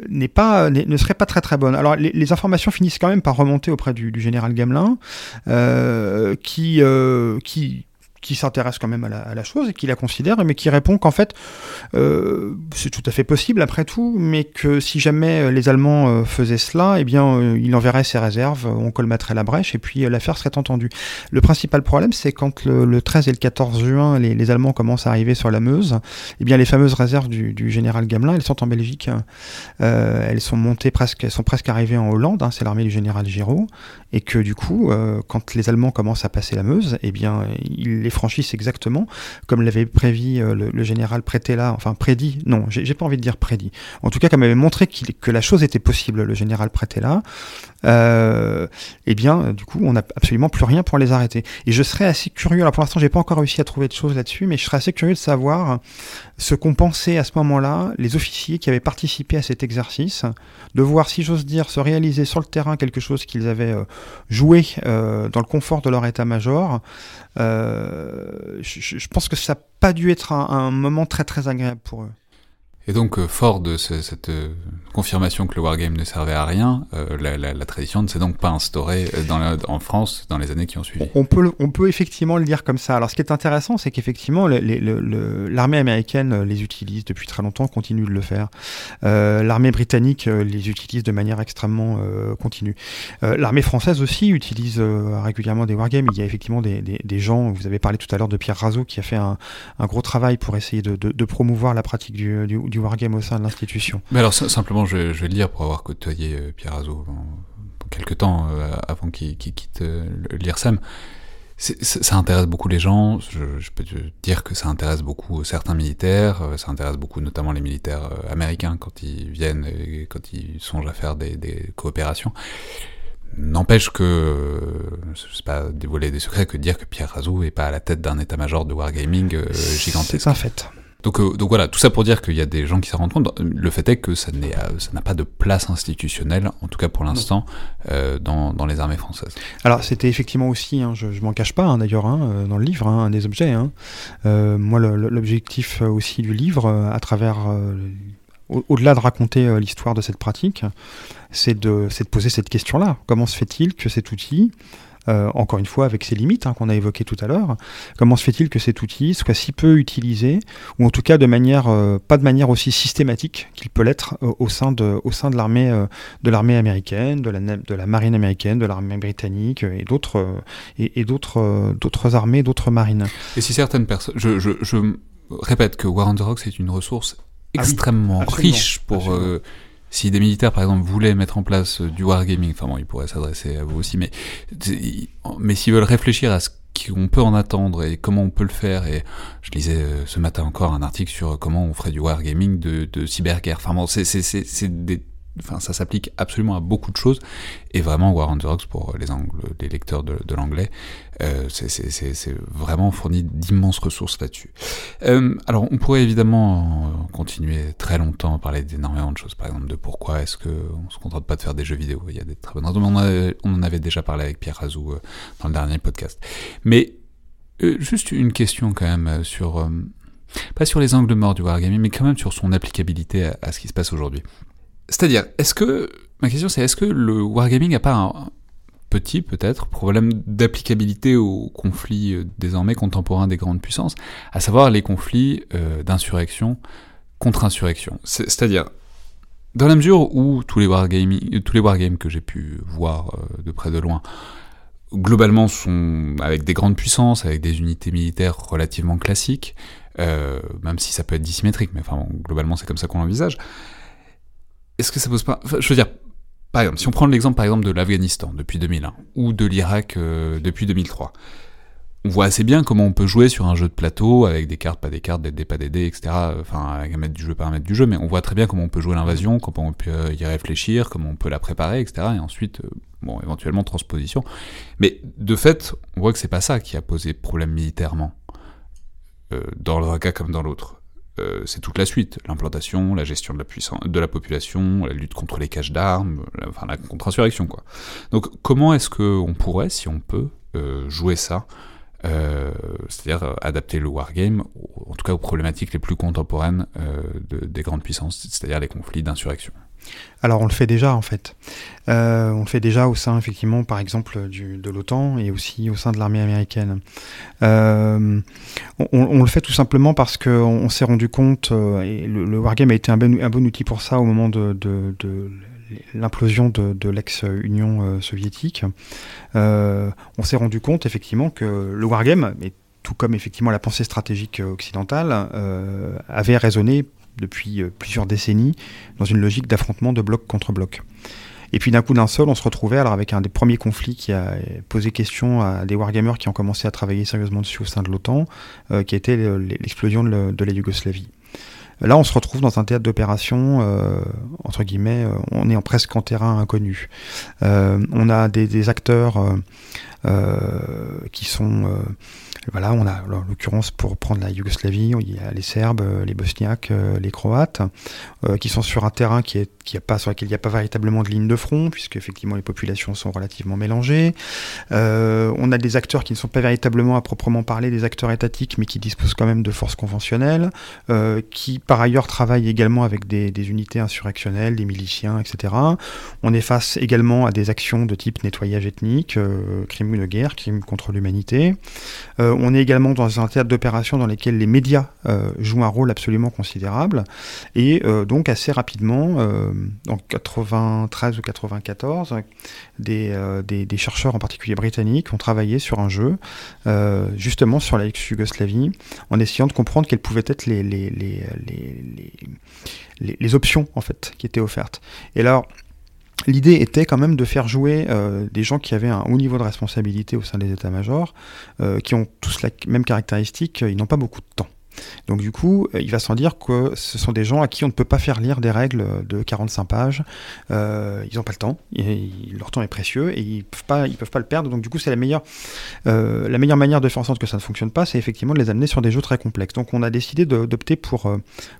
n'est pas, ne serait pas très très bonne. Alors, les, les, informations finissent quand même par remonter auprès du, du général Gamelin, euh, qui, euh, qui qui s'intéresse quand même à la, chose et qui la considère, mais qui répond qu'en fait, euh, c'est tout à fait possible après tout, mais que si jamais les Allemands euh, faisaient cela, eh bien, euh, il enverrait ses réserves, on colmaterait la brèche et puis euh, l'affaire serait entendue. Le principal problème, c'est quand le, le, 13 et le 14 juin, les, Allemands commencent à arriver sur la Meuse, eh bien, les fameuses réserves du, général Gamelin, elles sont en Belgique, euh, elles sont montées presque, elles sont presque arrivées en Hollande, hein, c'est l'armée du général Giraud, et que du coup, euh, quand les Allemands commencent à passer la Meuse, eh bien, ils les franchissent exactement comme l'avait prévu euh, le, général Prétella, enfin prédit, non, j'ai pas envie de dire prédit. En tout cas, comme avait montré qu que la chose était possible, le général Prétella, euh, eh bien, du coup, on n'a absolument plus rien pour les arrêter. Et je serais assez curieux, alors pour l'instant, j'ai pas encore réussi à trouver de choses là-dessus, mais je serais assez curieux de savoir ce qu'ont pensé à ce moment-là les officiers qui avaient participé à cet exercice, de voir, si j'ose dire, se réaliser sur le terrain quelque chose qu'ils avaient euh, joué euh, dans le confort de leur état-major. Euh, je, pense que ça n'a pas dû être un, un, moment très très agréable pour eux. Et donc, euh, fort de cette euh, confirmation que le wargame ne servait à rien, euh, la, tradition ne s'est donc pas instaurée en France dans les années qui ont suivi. On peut, effectivement le dire comme ça. Alors, ce qui est intéressant, c'est qu'effectivement, l'armée américaine les utilise depuis très longtemps, continue de le faire. l'armée britannique les utilise de manière extrêmement continue. l'armée française aussi utilise régulièrement des wargames. Il y a effectivement des, gens, vous avez parlé tout à l'heure de Pierre Razot, qui a fait un, gros travail pour essayer de promouvoir la pratique du, du du wargame au sein de l'institution. Mais alors simplement, je, vais le dire pour avoir côtoyé euh, Pierre Azot pour quelques temps euh, avant qu'il quitte euh, l'IRSEM. Ça intéresse beaucoup les gens. Je, peux te dire que ça intéresse beaucoup certains militaires. Ça intéresse beaucoup notamment les militaires américains quand ils viennent et quand ils songent à faire des, des coopérations. N'empêche que, je sais pas dévoiler des secrets que dire que Pierre Razou est pas à la tête d'un état-major de wargaming gigantesque. C'est un fait. Donc, euh, donc voilà, tout ça pour dire qu'il y a des gens qui s'en rendent compte. Le fait est que ça euh, n'a pas de place institutionnelle, en tout cas pour l'instant, euh, dans, dans, les armées françaises. Alors c'était effectivement aussi, hein, je, ne m'en cache pas hein, d'ailleurs, hein, dans le livre, un des objets. moi, l'objectif aussi du livre, à travers, au-delà de raconter l'histoire de cette pratique, c'est de, de poser cette question-là. Comment se fait-il que cet outil encore une fois avec ses limites hein, qu'on a évoquées tout à l'heure. Comment se fait-il que cet outil soit si peu utilisé, ou en tout cas de manière, euh, pas de manière aussi systématique qu'il peut l'être euh, au sein de, au sein de l'armée, de l'armée américaine, de la, de la marine américaine, de l'armée britannique et d'autres, et, d'autres, d'autres armées, d'autres marines? Et si certaines personnes, je, je, je répète que War on the Rocks est une ressource ah extrêmement riche pour si des militaires, par exemple, voulaient mettre en place euh, du wargaming, enfin bon, ils pourraient s'adresser à vous aussi, mais, mais s'ils veulent réfléchir à ce qu'on peut en attendre et comment on peut le faire, et je lisais euh, ce matin encore un article sur comment on ferait du wargaming de, de cyberguerre. Enfin bon, c'est des enfin ça s'applique absolument à beaucoup de choses. Et vraiment War on the pour les, lecteurs de, l'anglais euh, c'est vraiment fourni d'immenses ressources là-dessus. Euh, alors on pourrait évidemment continuer très longtemps à parler d'énormément de choses. Par exemple de pourquoi est-ce qu'on se contente pas de faire des jeux vidéo. Il y a des très bonnes raisons. On, on en avait déjà parlé avec Pierre Razou euh, dans le dernier podcast. Mais juste une question quand même sur pas sur les angles morts du wargaming mais quand même sur son applicabilité à ce qui se passe aujourd'hui c'est-à-dire, est-ce que. Ma question c'est est-ce que le wargaming n'a pas un petit, peut-être, problème d'applicabilité aux conflits euh, désormais contemporains des grandes puissances, à savoir les conflits euh, d'insurrection contre insurrection? C'est-à-dire, dans la mesure où tous les les wargames que j'ai pu voir euh, de près de loin, globalement sont avec des grandes puissances, avec des unités militaires relativement classiques, même si ça peut être dissymétrique, mais globalement c'est comme ça qu'on l'envisage est-ce que ça pose pas. je veux dire, par exemple, si on prend l'exemple par exemple de l'Afghanistan depuis 2001 ou de l'Irak euh, depuis 2003, on voit assez bien comment on peut jouer sur un jeu de plateau avec des cartes, pas des cartes, des dés, pas des dés, etc. Enfin, avec un maître du jeu, pas un maître du jeu, mais on voit très bien comment on peut jouer l'invasion, comment on peut y réfléchir, comment on peut la préparer, etc. Et ensuite, euh, bon, éventuellement transposition. Mais de fait, on voit que c'est pas ça qui a posé problème militairement, euh, dans un cas comme dans l'autre. Euh, c'est toute la suite. L'implantation, la gestion de la, population, la lutte contre les caches d'armes, la, enfin la contre-insurrection. Quoi. Donc comment est-ce qu'on pourrait, si on peut, euh, jouer ça euh, c'est-à-dire adapter le wargame, en tout cas aux problématiques les plus contemporaines des grandes puissances, c'est-à-dire les conflits d'insurrection? Alors on le fait déjà en fait. Euh, on le fait déjà au sein effectivement par exemple de l'OTAN et aussi au sein de l'armée américaine. Euh, on, le fait tout simplement parce qu'on s'est rendu compte, euh, et le, Wargame a été un bon, outil pour ça au moment de, l'implosion de, l'ex-Union soviétique. on s'est rendu compte effectivement que le Wargame, tout comme effectivement la pensée stratégique occidentale, avait résonné depuis euh, plusieurs décennies dans une logique d'affrontement de bloc contre bloc. Et puis d'un coup d'un seul, on se retrouvait alors avec un des premiers conflits qui a posé question à des wargamers qui ont commencé à travailler sérieusement dessus au sein de l'OTAN, euh, qui était l'explosion de, la Yougoslavie. Là, on se retrouve dans un théâtre d'opération, euh, entre guillemets, on est presque en terrain inconnu. on a des acteurs qui sont Voilà, on a, en l'occurrence, pour prendre la Yougoslavie, il y a les Serbes, les Bosniaques, les Croates, qui sont sur un terrain qui a pas, sur lequel il n'y a pas véritablement de ligne de front, puisque effectivement les populations sont relativement mélangées. on a des acteurs qui ne sont pas véritablement à proprement parler des acteurs étatiques, mais qui disposent quand même de forces conventionnelles, qui par ailleurs travaillent également avec des, unités insurrectionnelles, des miliciens, etc. On est face également à des actions de type nettoyage ethnique, euh, crimes de guerre, crimes contre l'humanité. Euh, on est également dans un théâtre d'opération dans lequel les médias euh, jouent un rôle absolument considérable. Et donc assez rapidement, en 93 ou 94, des, chercheurs en particulier britanniques ont travaillé sur un jeu, justement sur la ex-Yougoslavie, en essayant de comprendre quelles pouvaient être les options en fait qui étaient offertes. Et alors, L'idée était quand même de faire jouer euh, des gens qui avaient un haut niveau de responsabilité au sein des états-majors, euh, qui ont tous la même caractéristique, ils n'ont pas beaucoup de temps. Donc du coup, euh, il va sans dire que ce sont des gens à qui on ne peut pas faire lire des règles de 45 pages. Euh, ils n'ont pas le temps, leur temps est précieux et ils ils peuvent pas le perdre. Donc du coup, c'est la meilleure, euh, la meilleure manière de faire en sorte que ça ne fonctionne pas, c'est effectivement de les amener sur des jeux très complexes. Donc on a décidé d'opter pour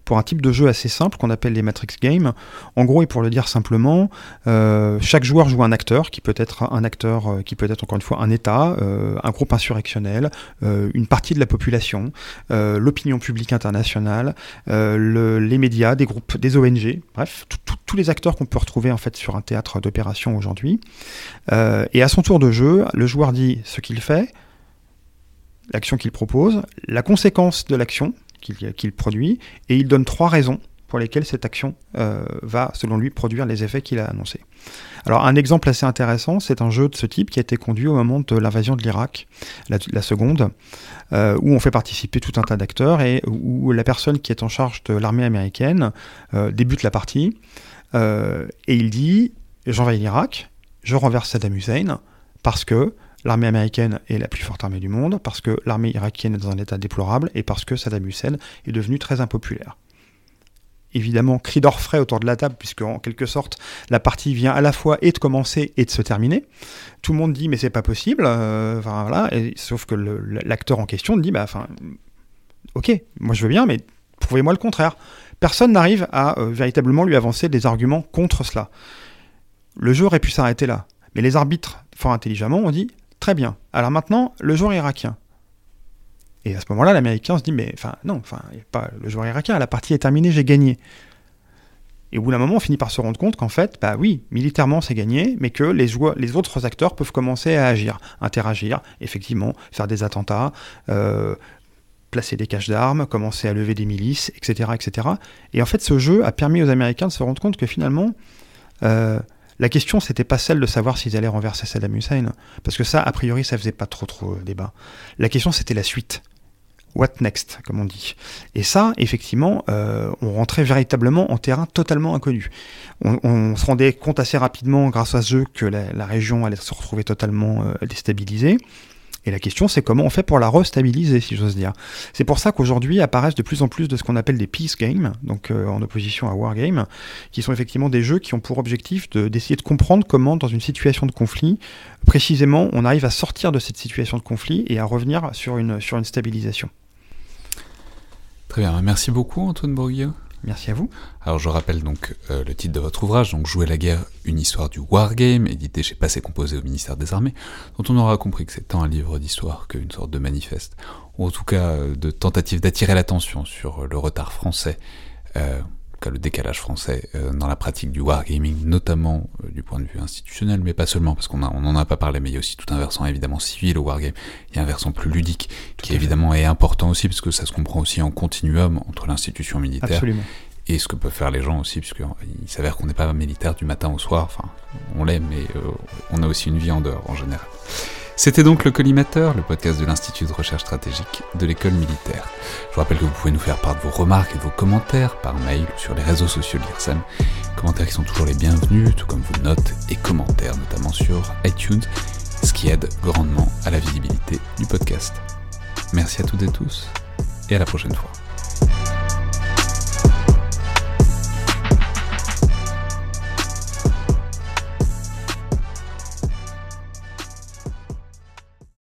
pour un type de jeu assez simple qu'on appelle les Matrix Games. En gros, et pour le dire simplement, chaque joueur joue un acteur qui peut être un acteur qui peut être encore une fois un État, un groupe insurrectionnel, une partie de la population, publique internationale, euh, les médias, des groupes, des ONG, bref, tous les acteurs qu'on peut retrouver en fait sur un théâtre d'opération aujourd'hui. Euh, et à son tour de jeu, le joueur dit ce qu'il fait, l'action qu'il propose, la conséquence de l'action qu'il produit, et il donne trois raisons pour lesquelles cette action euh, va, selon lui, produire les effets qu'il a annoncés. Alors un exemple assez intéressant, c'est un jeu de ce type qui a été conduit au moment de l'invasion de l'Irak, la, seconde, euh, où on fait participer tout un tas d'acteurs et où la personne qui est en charge de l'armée américaine euh, débute la partie et il dit j'envahis l'Irak, je renverse Saddam Hussein parce que l'armée américaine est la plus forte armée du monde, parce que l'armée irakienne est dans un état déplorable et parce que Saddam Hussein est devenu très impopulaire évidemment cri d'orfraie autour de la table, puisque en quelque sorte, la partie vient à la fois et de commencer et de se terminer. Tout le monde dit, mais c'est pas possible. Euh, voilà, sauf que l'acteur en question dit, bah, enfin, ok, moi je veux bien, mais prouvez-moi le contraire. Personne n'arrive à euh, véritablement lui avancer des arguments contre cela. Le jeu aurait pu s'arrêter là. Mais les arbitres, fort intelligemment, ont dit, très bien. Alors maintenant, le joueur irakien. Et à ce moment-là, l'Américain se dit, mais enfin, non, enfin, pas le joueur irakien, la partie est terminée, j'ai gagné. Et au bout d'un moment, on finit par se rendre compte qu'en fait, bah oui, militairement c'est gagné, mais que les, joueurs, les autres acteurs peuvent commencer à agir, interagir, effectivement, faire des attentats, euh, placer des caches d'armes, commencer à lever des milices, etc., etc. Et en fait, ce jeu a permis aux Américains de se rendre compte que finalement, euh, la question, c'était pas celle de savoir s'ils allaient renverser Saddam Hussein, parce que ça, a priori, ça faisait pas trop trop débat. La question, c'était la suite. What next, comme on dit. Et ça, effectivement, euh, on rentrait véritablement en terrain totalement inconnu. On, se rendait compte assez rapidement, grâce à jeu, que la, région allait se retrouver totalement euh, déstabilisée. Et la question, c'est comment on fait pour la restabiliser, si j'ose dire. C'est pour ça qu'aujourd'hui apparaissent de plus en plus de ce qu'on appelle des peace games, donc euh, en opposition à war games, qui sont effectivement des jeux qui ont pour objectif d'essayer de, comprendre comment, dans une situation de conflit, précisément, on arrive à sortir de cette situation de conflit et à revenir sur une, sur une stabilisation. Très bien, merci beaucoup Antoine Bourguier. Merci à vous. Alors je rappelle donc euh, le titre de votre ouvrage, donc Jouer la guerre, une histoire du wargame, édité chez Passé Composé au ministère des Armées, dont on aura compris que c'est tant un livre d'histoire qu'une sorte de manifeste, ou en tout cas euh, de tentative d'attirer l'attention sur le retard français euh, le décalage français euh, dans la pratique du wargaming, notamment euh, du point de vue institutionnel, mais pas seulement, parce qu'on n'en a pas parlé, mais il y a aussi tout un versant évidemment civil au wargame, il y a un versant plus ludique, qui évidemment est important aussi, parce que ça se comprend aussi en continuum entre l'institution militaire et ce que peuvent faire les gens aussi, puisqu'il s'avère qu'on n'est pas militaire du matin au soir, enfin, on l'est, mais euh, on a aussi une vie en dehors en général. C'était donc le Collimateur, le podcast de l'Institut de recherche stratégique de l'école militaire. Je vous rappelle que vous pouvez nous faire part de vos remarques et de vos commentaires par mail ou sur les réseaux sociaux de l'IRSEM. Commentaires qui sont toujours les bienvenus, tout comme vos notes et commentaires, notamment sur iTunes, ce qui aide grandement à la visibilité du podcast. Merci à toutes et tous, et à la prochaine fois.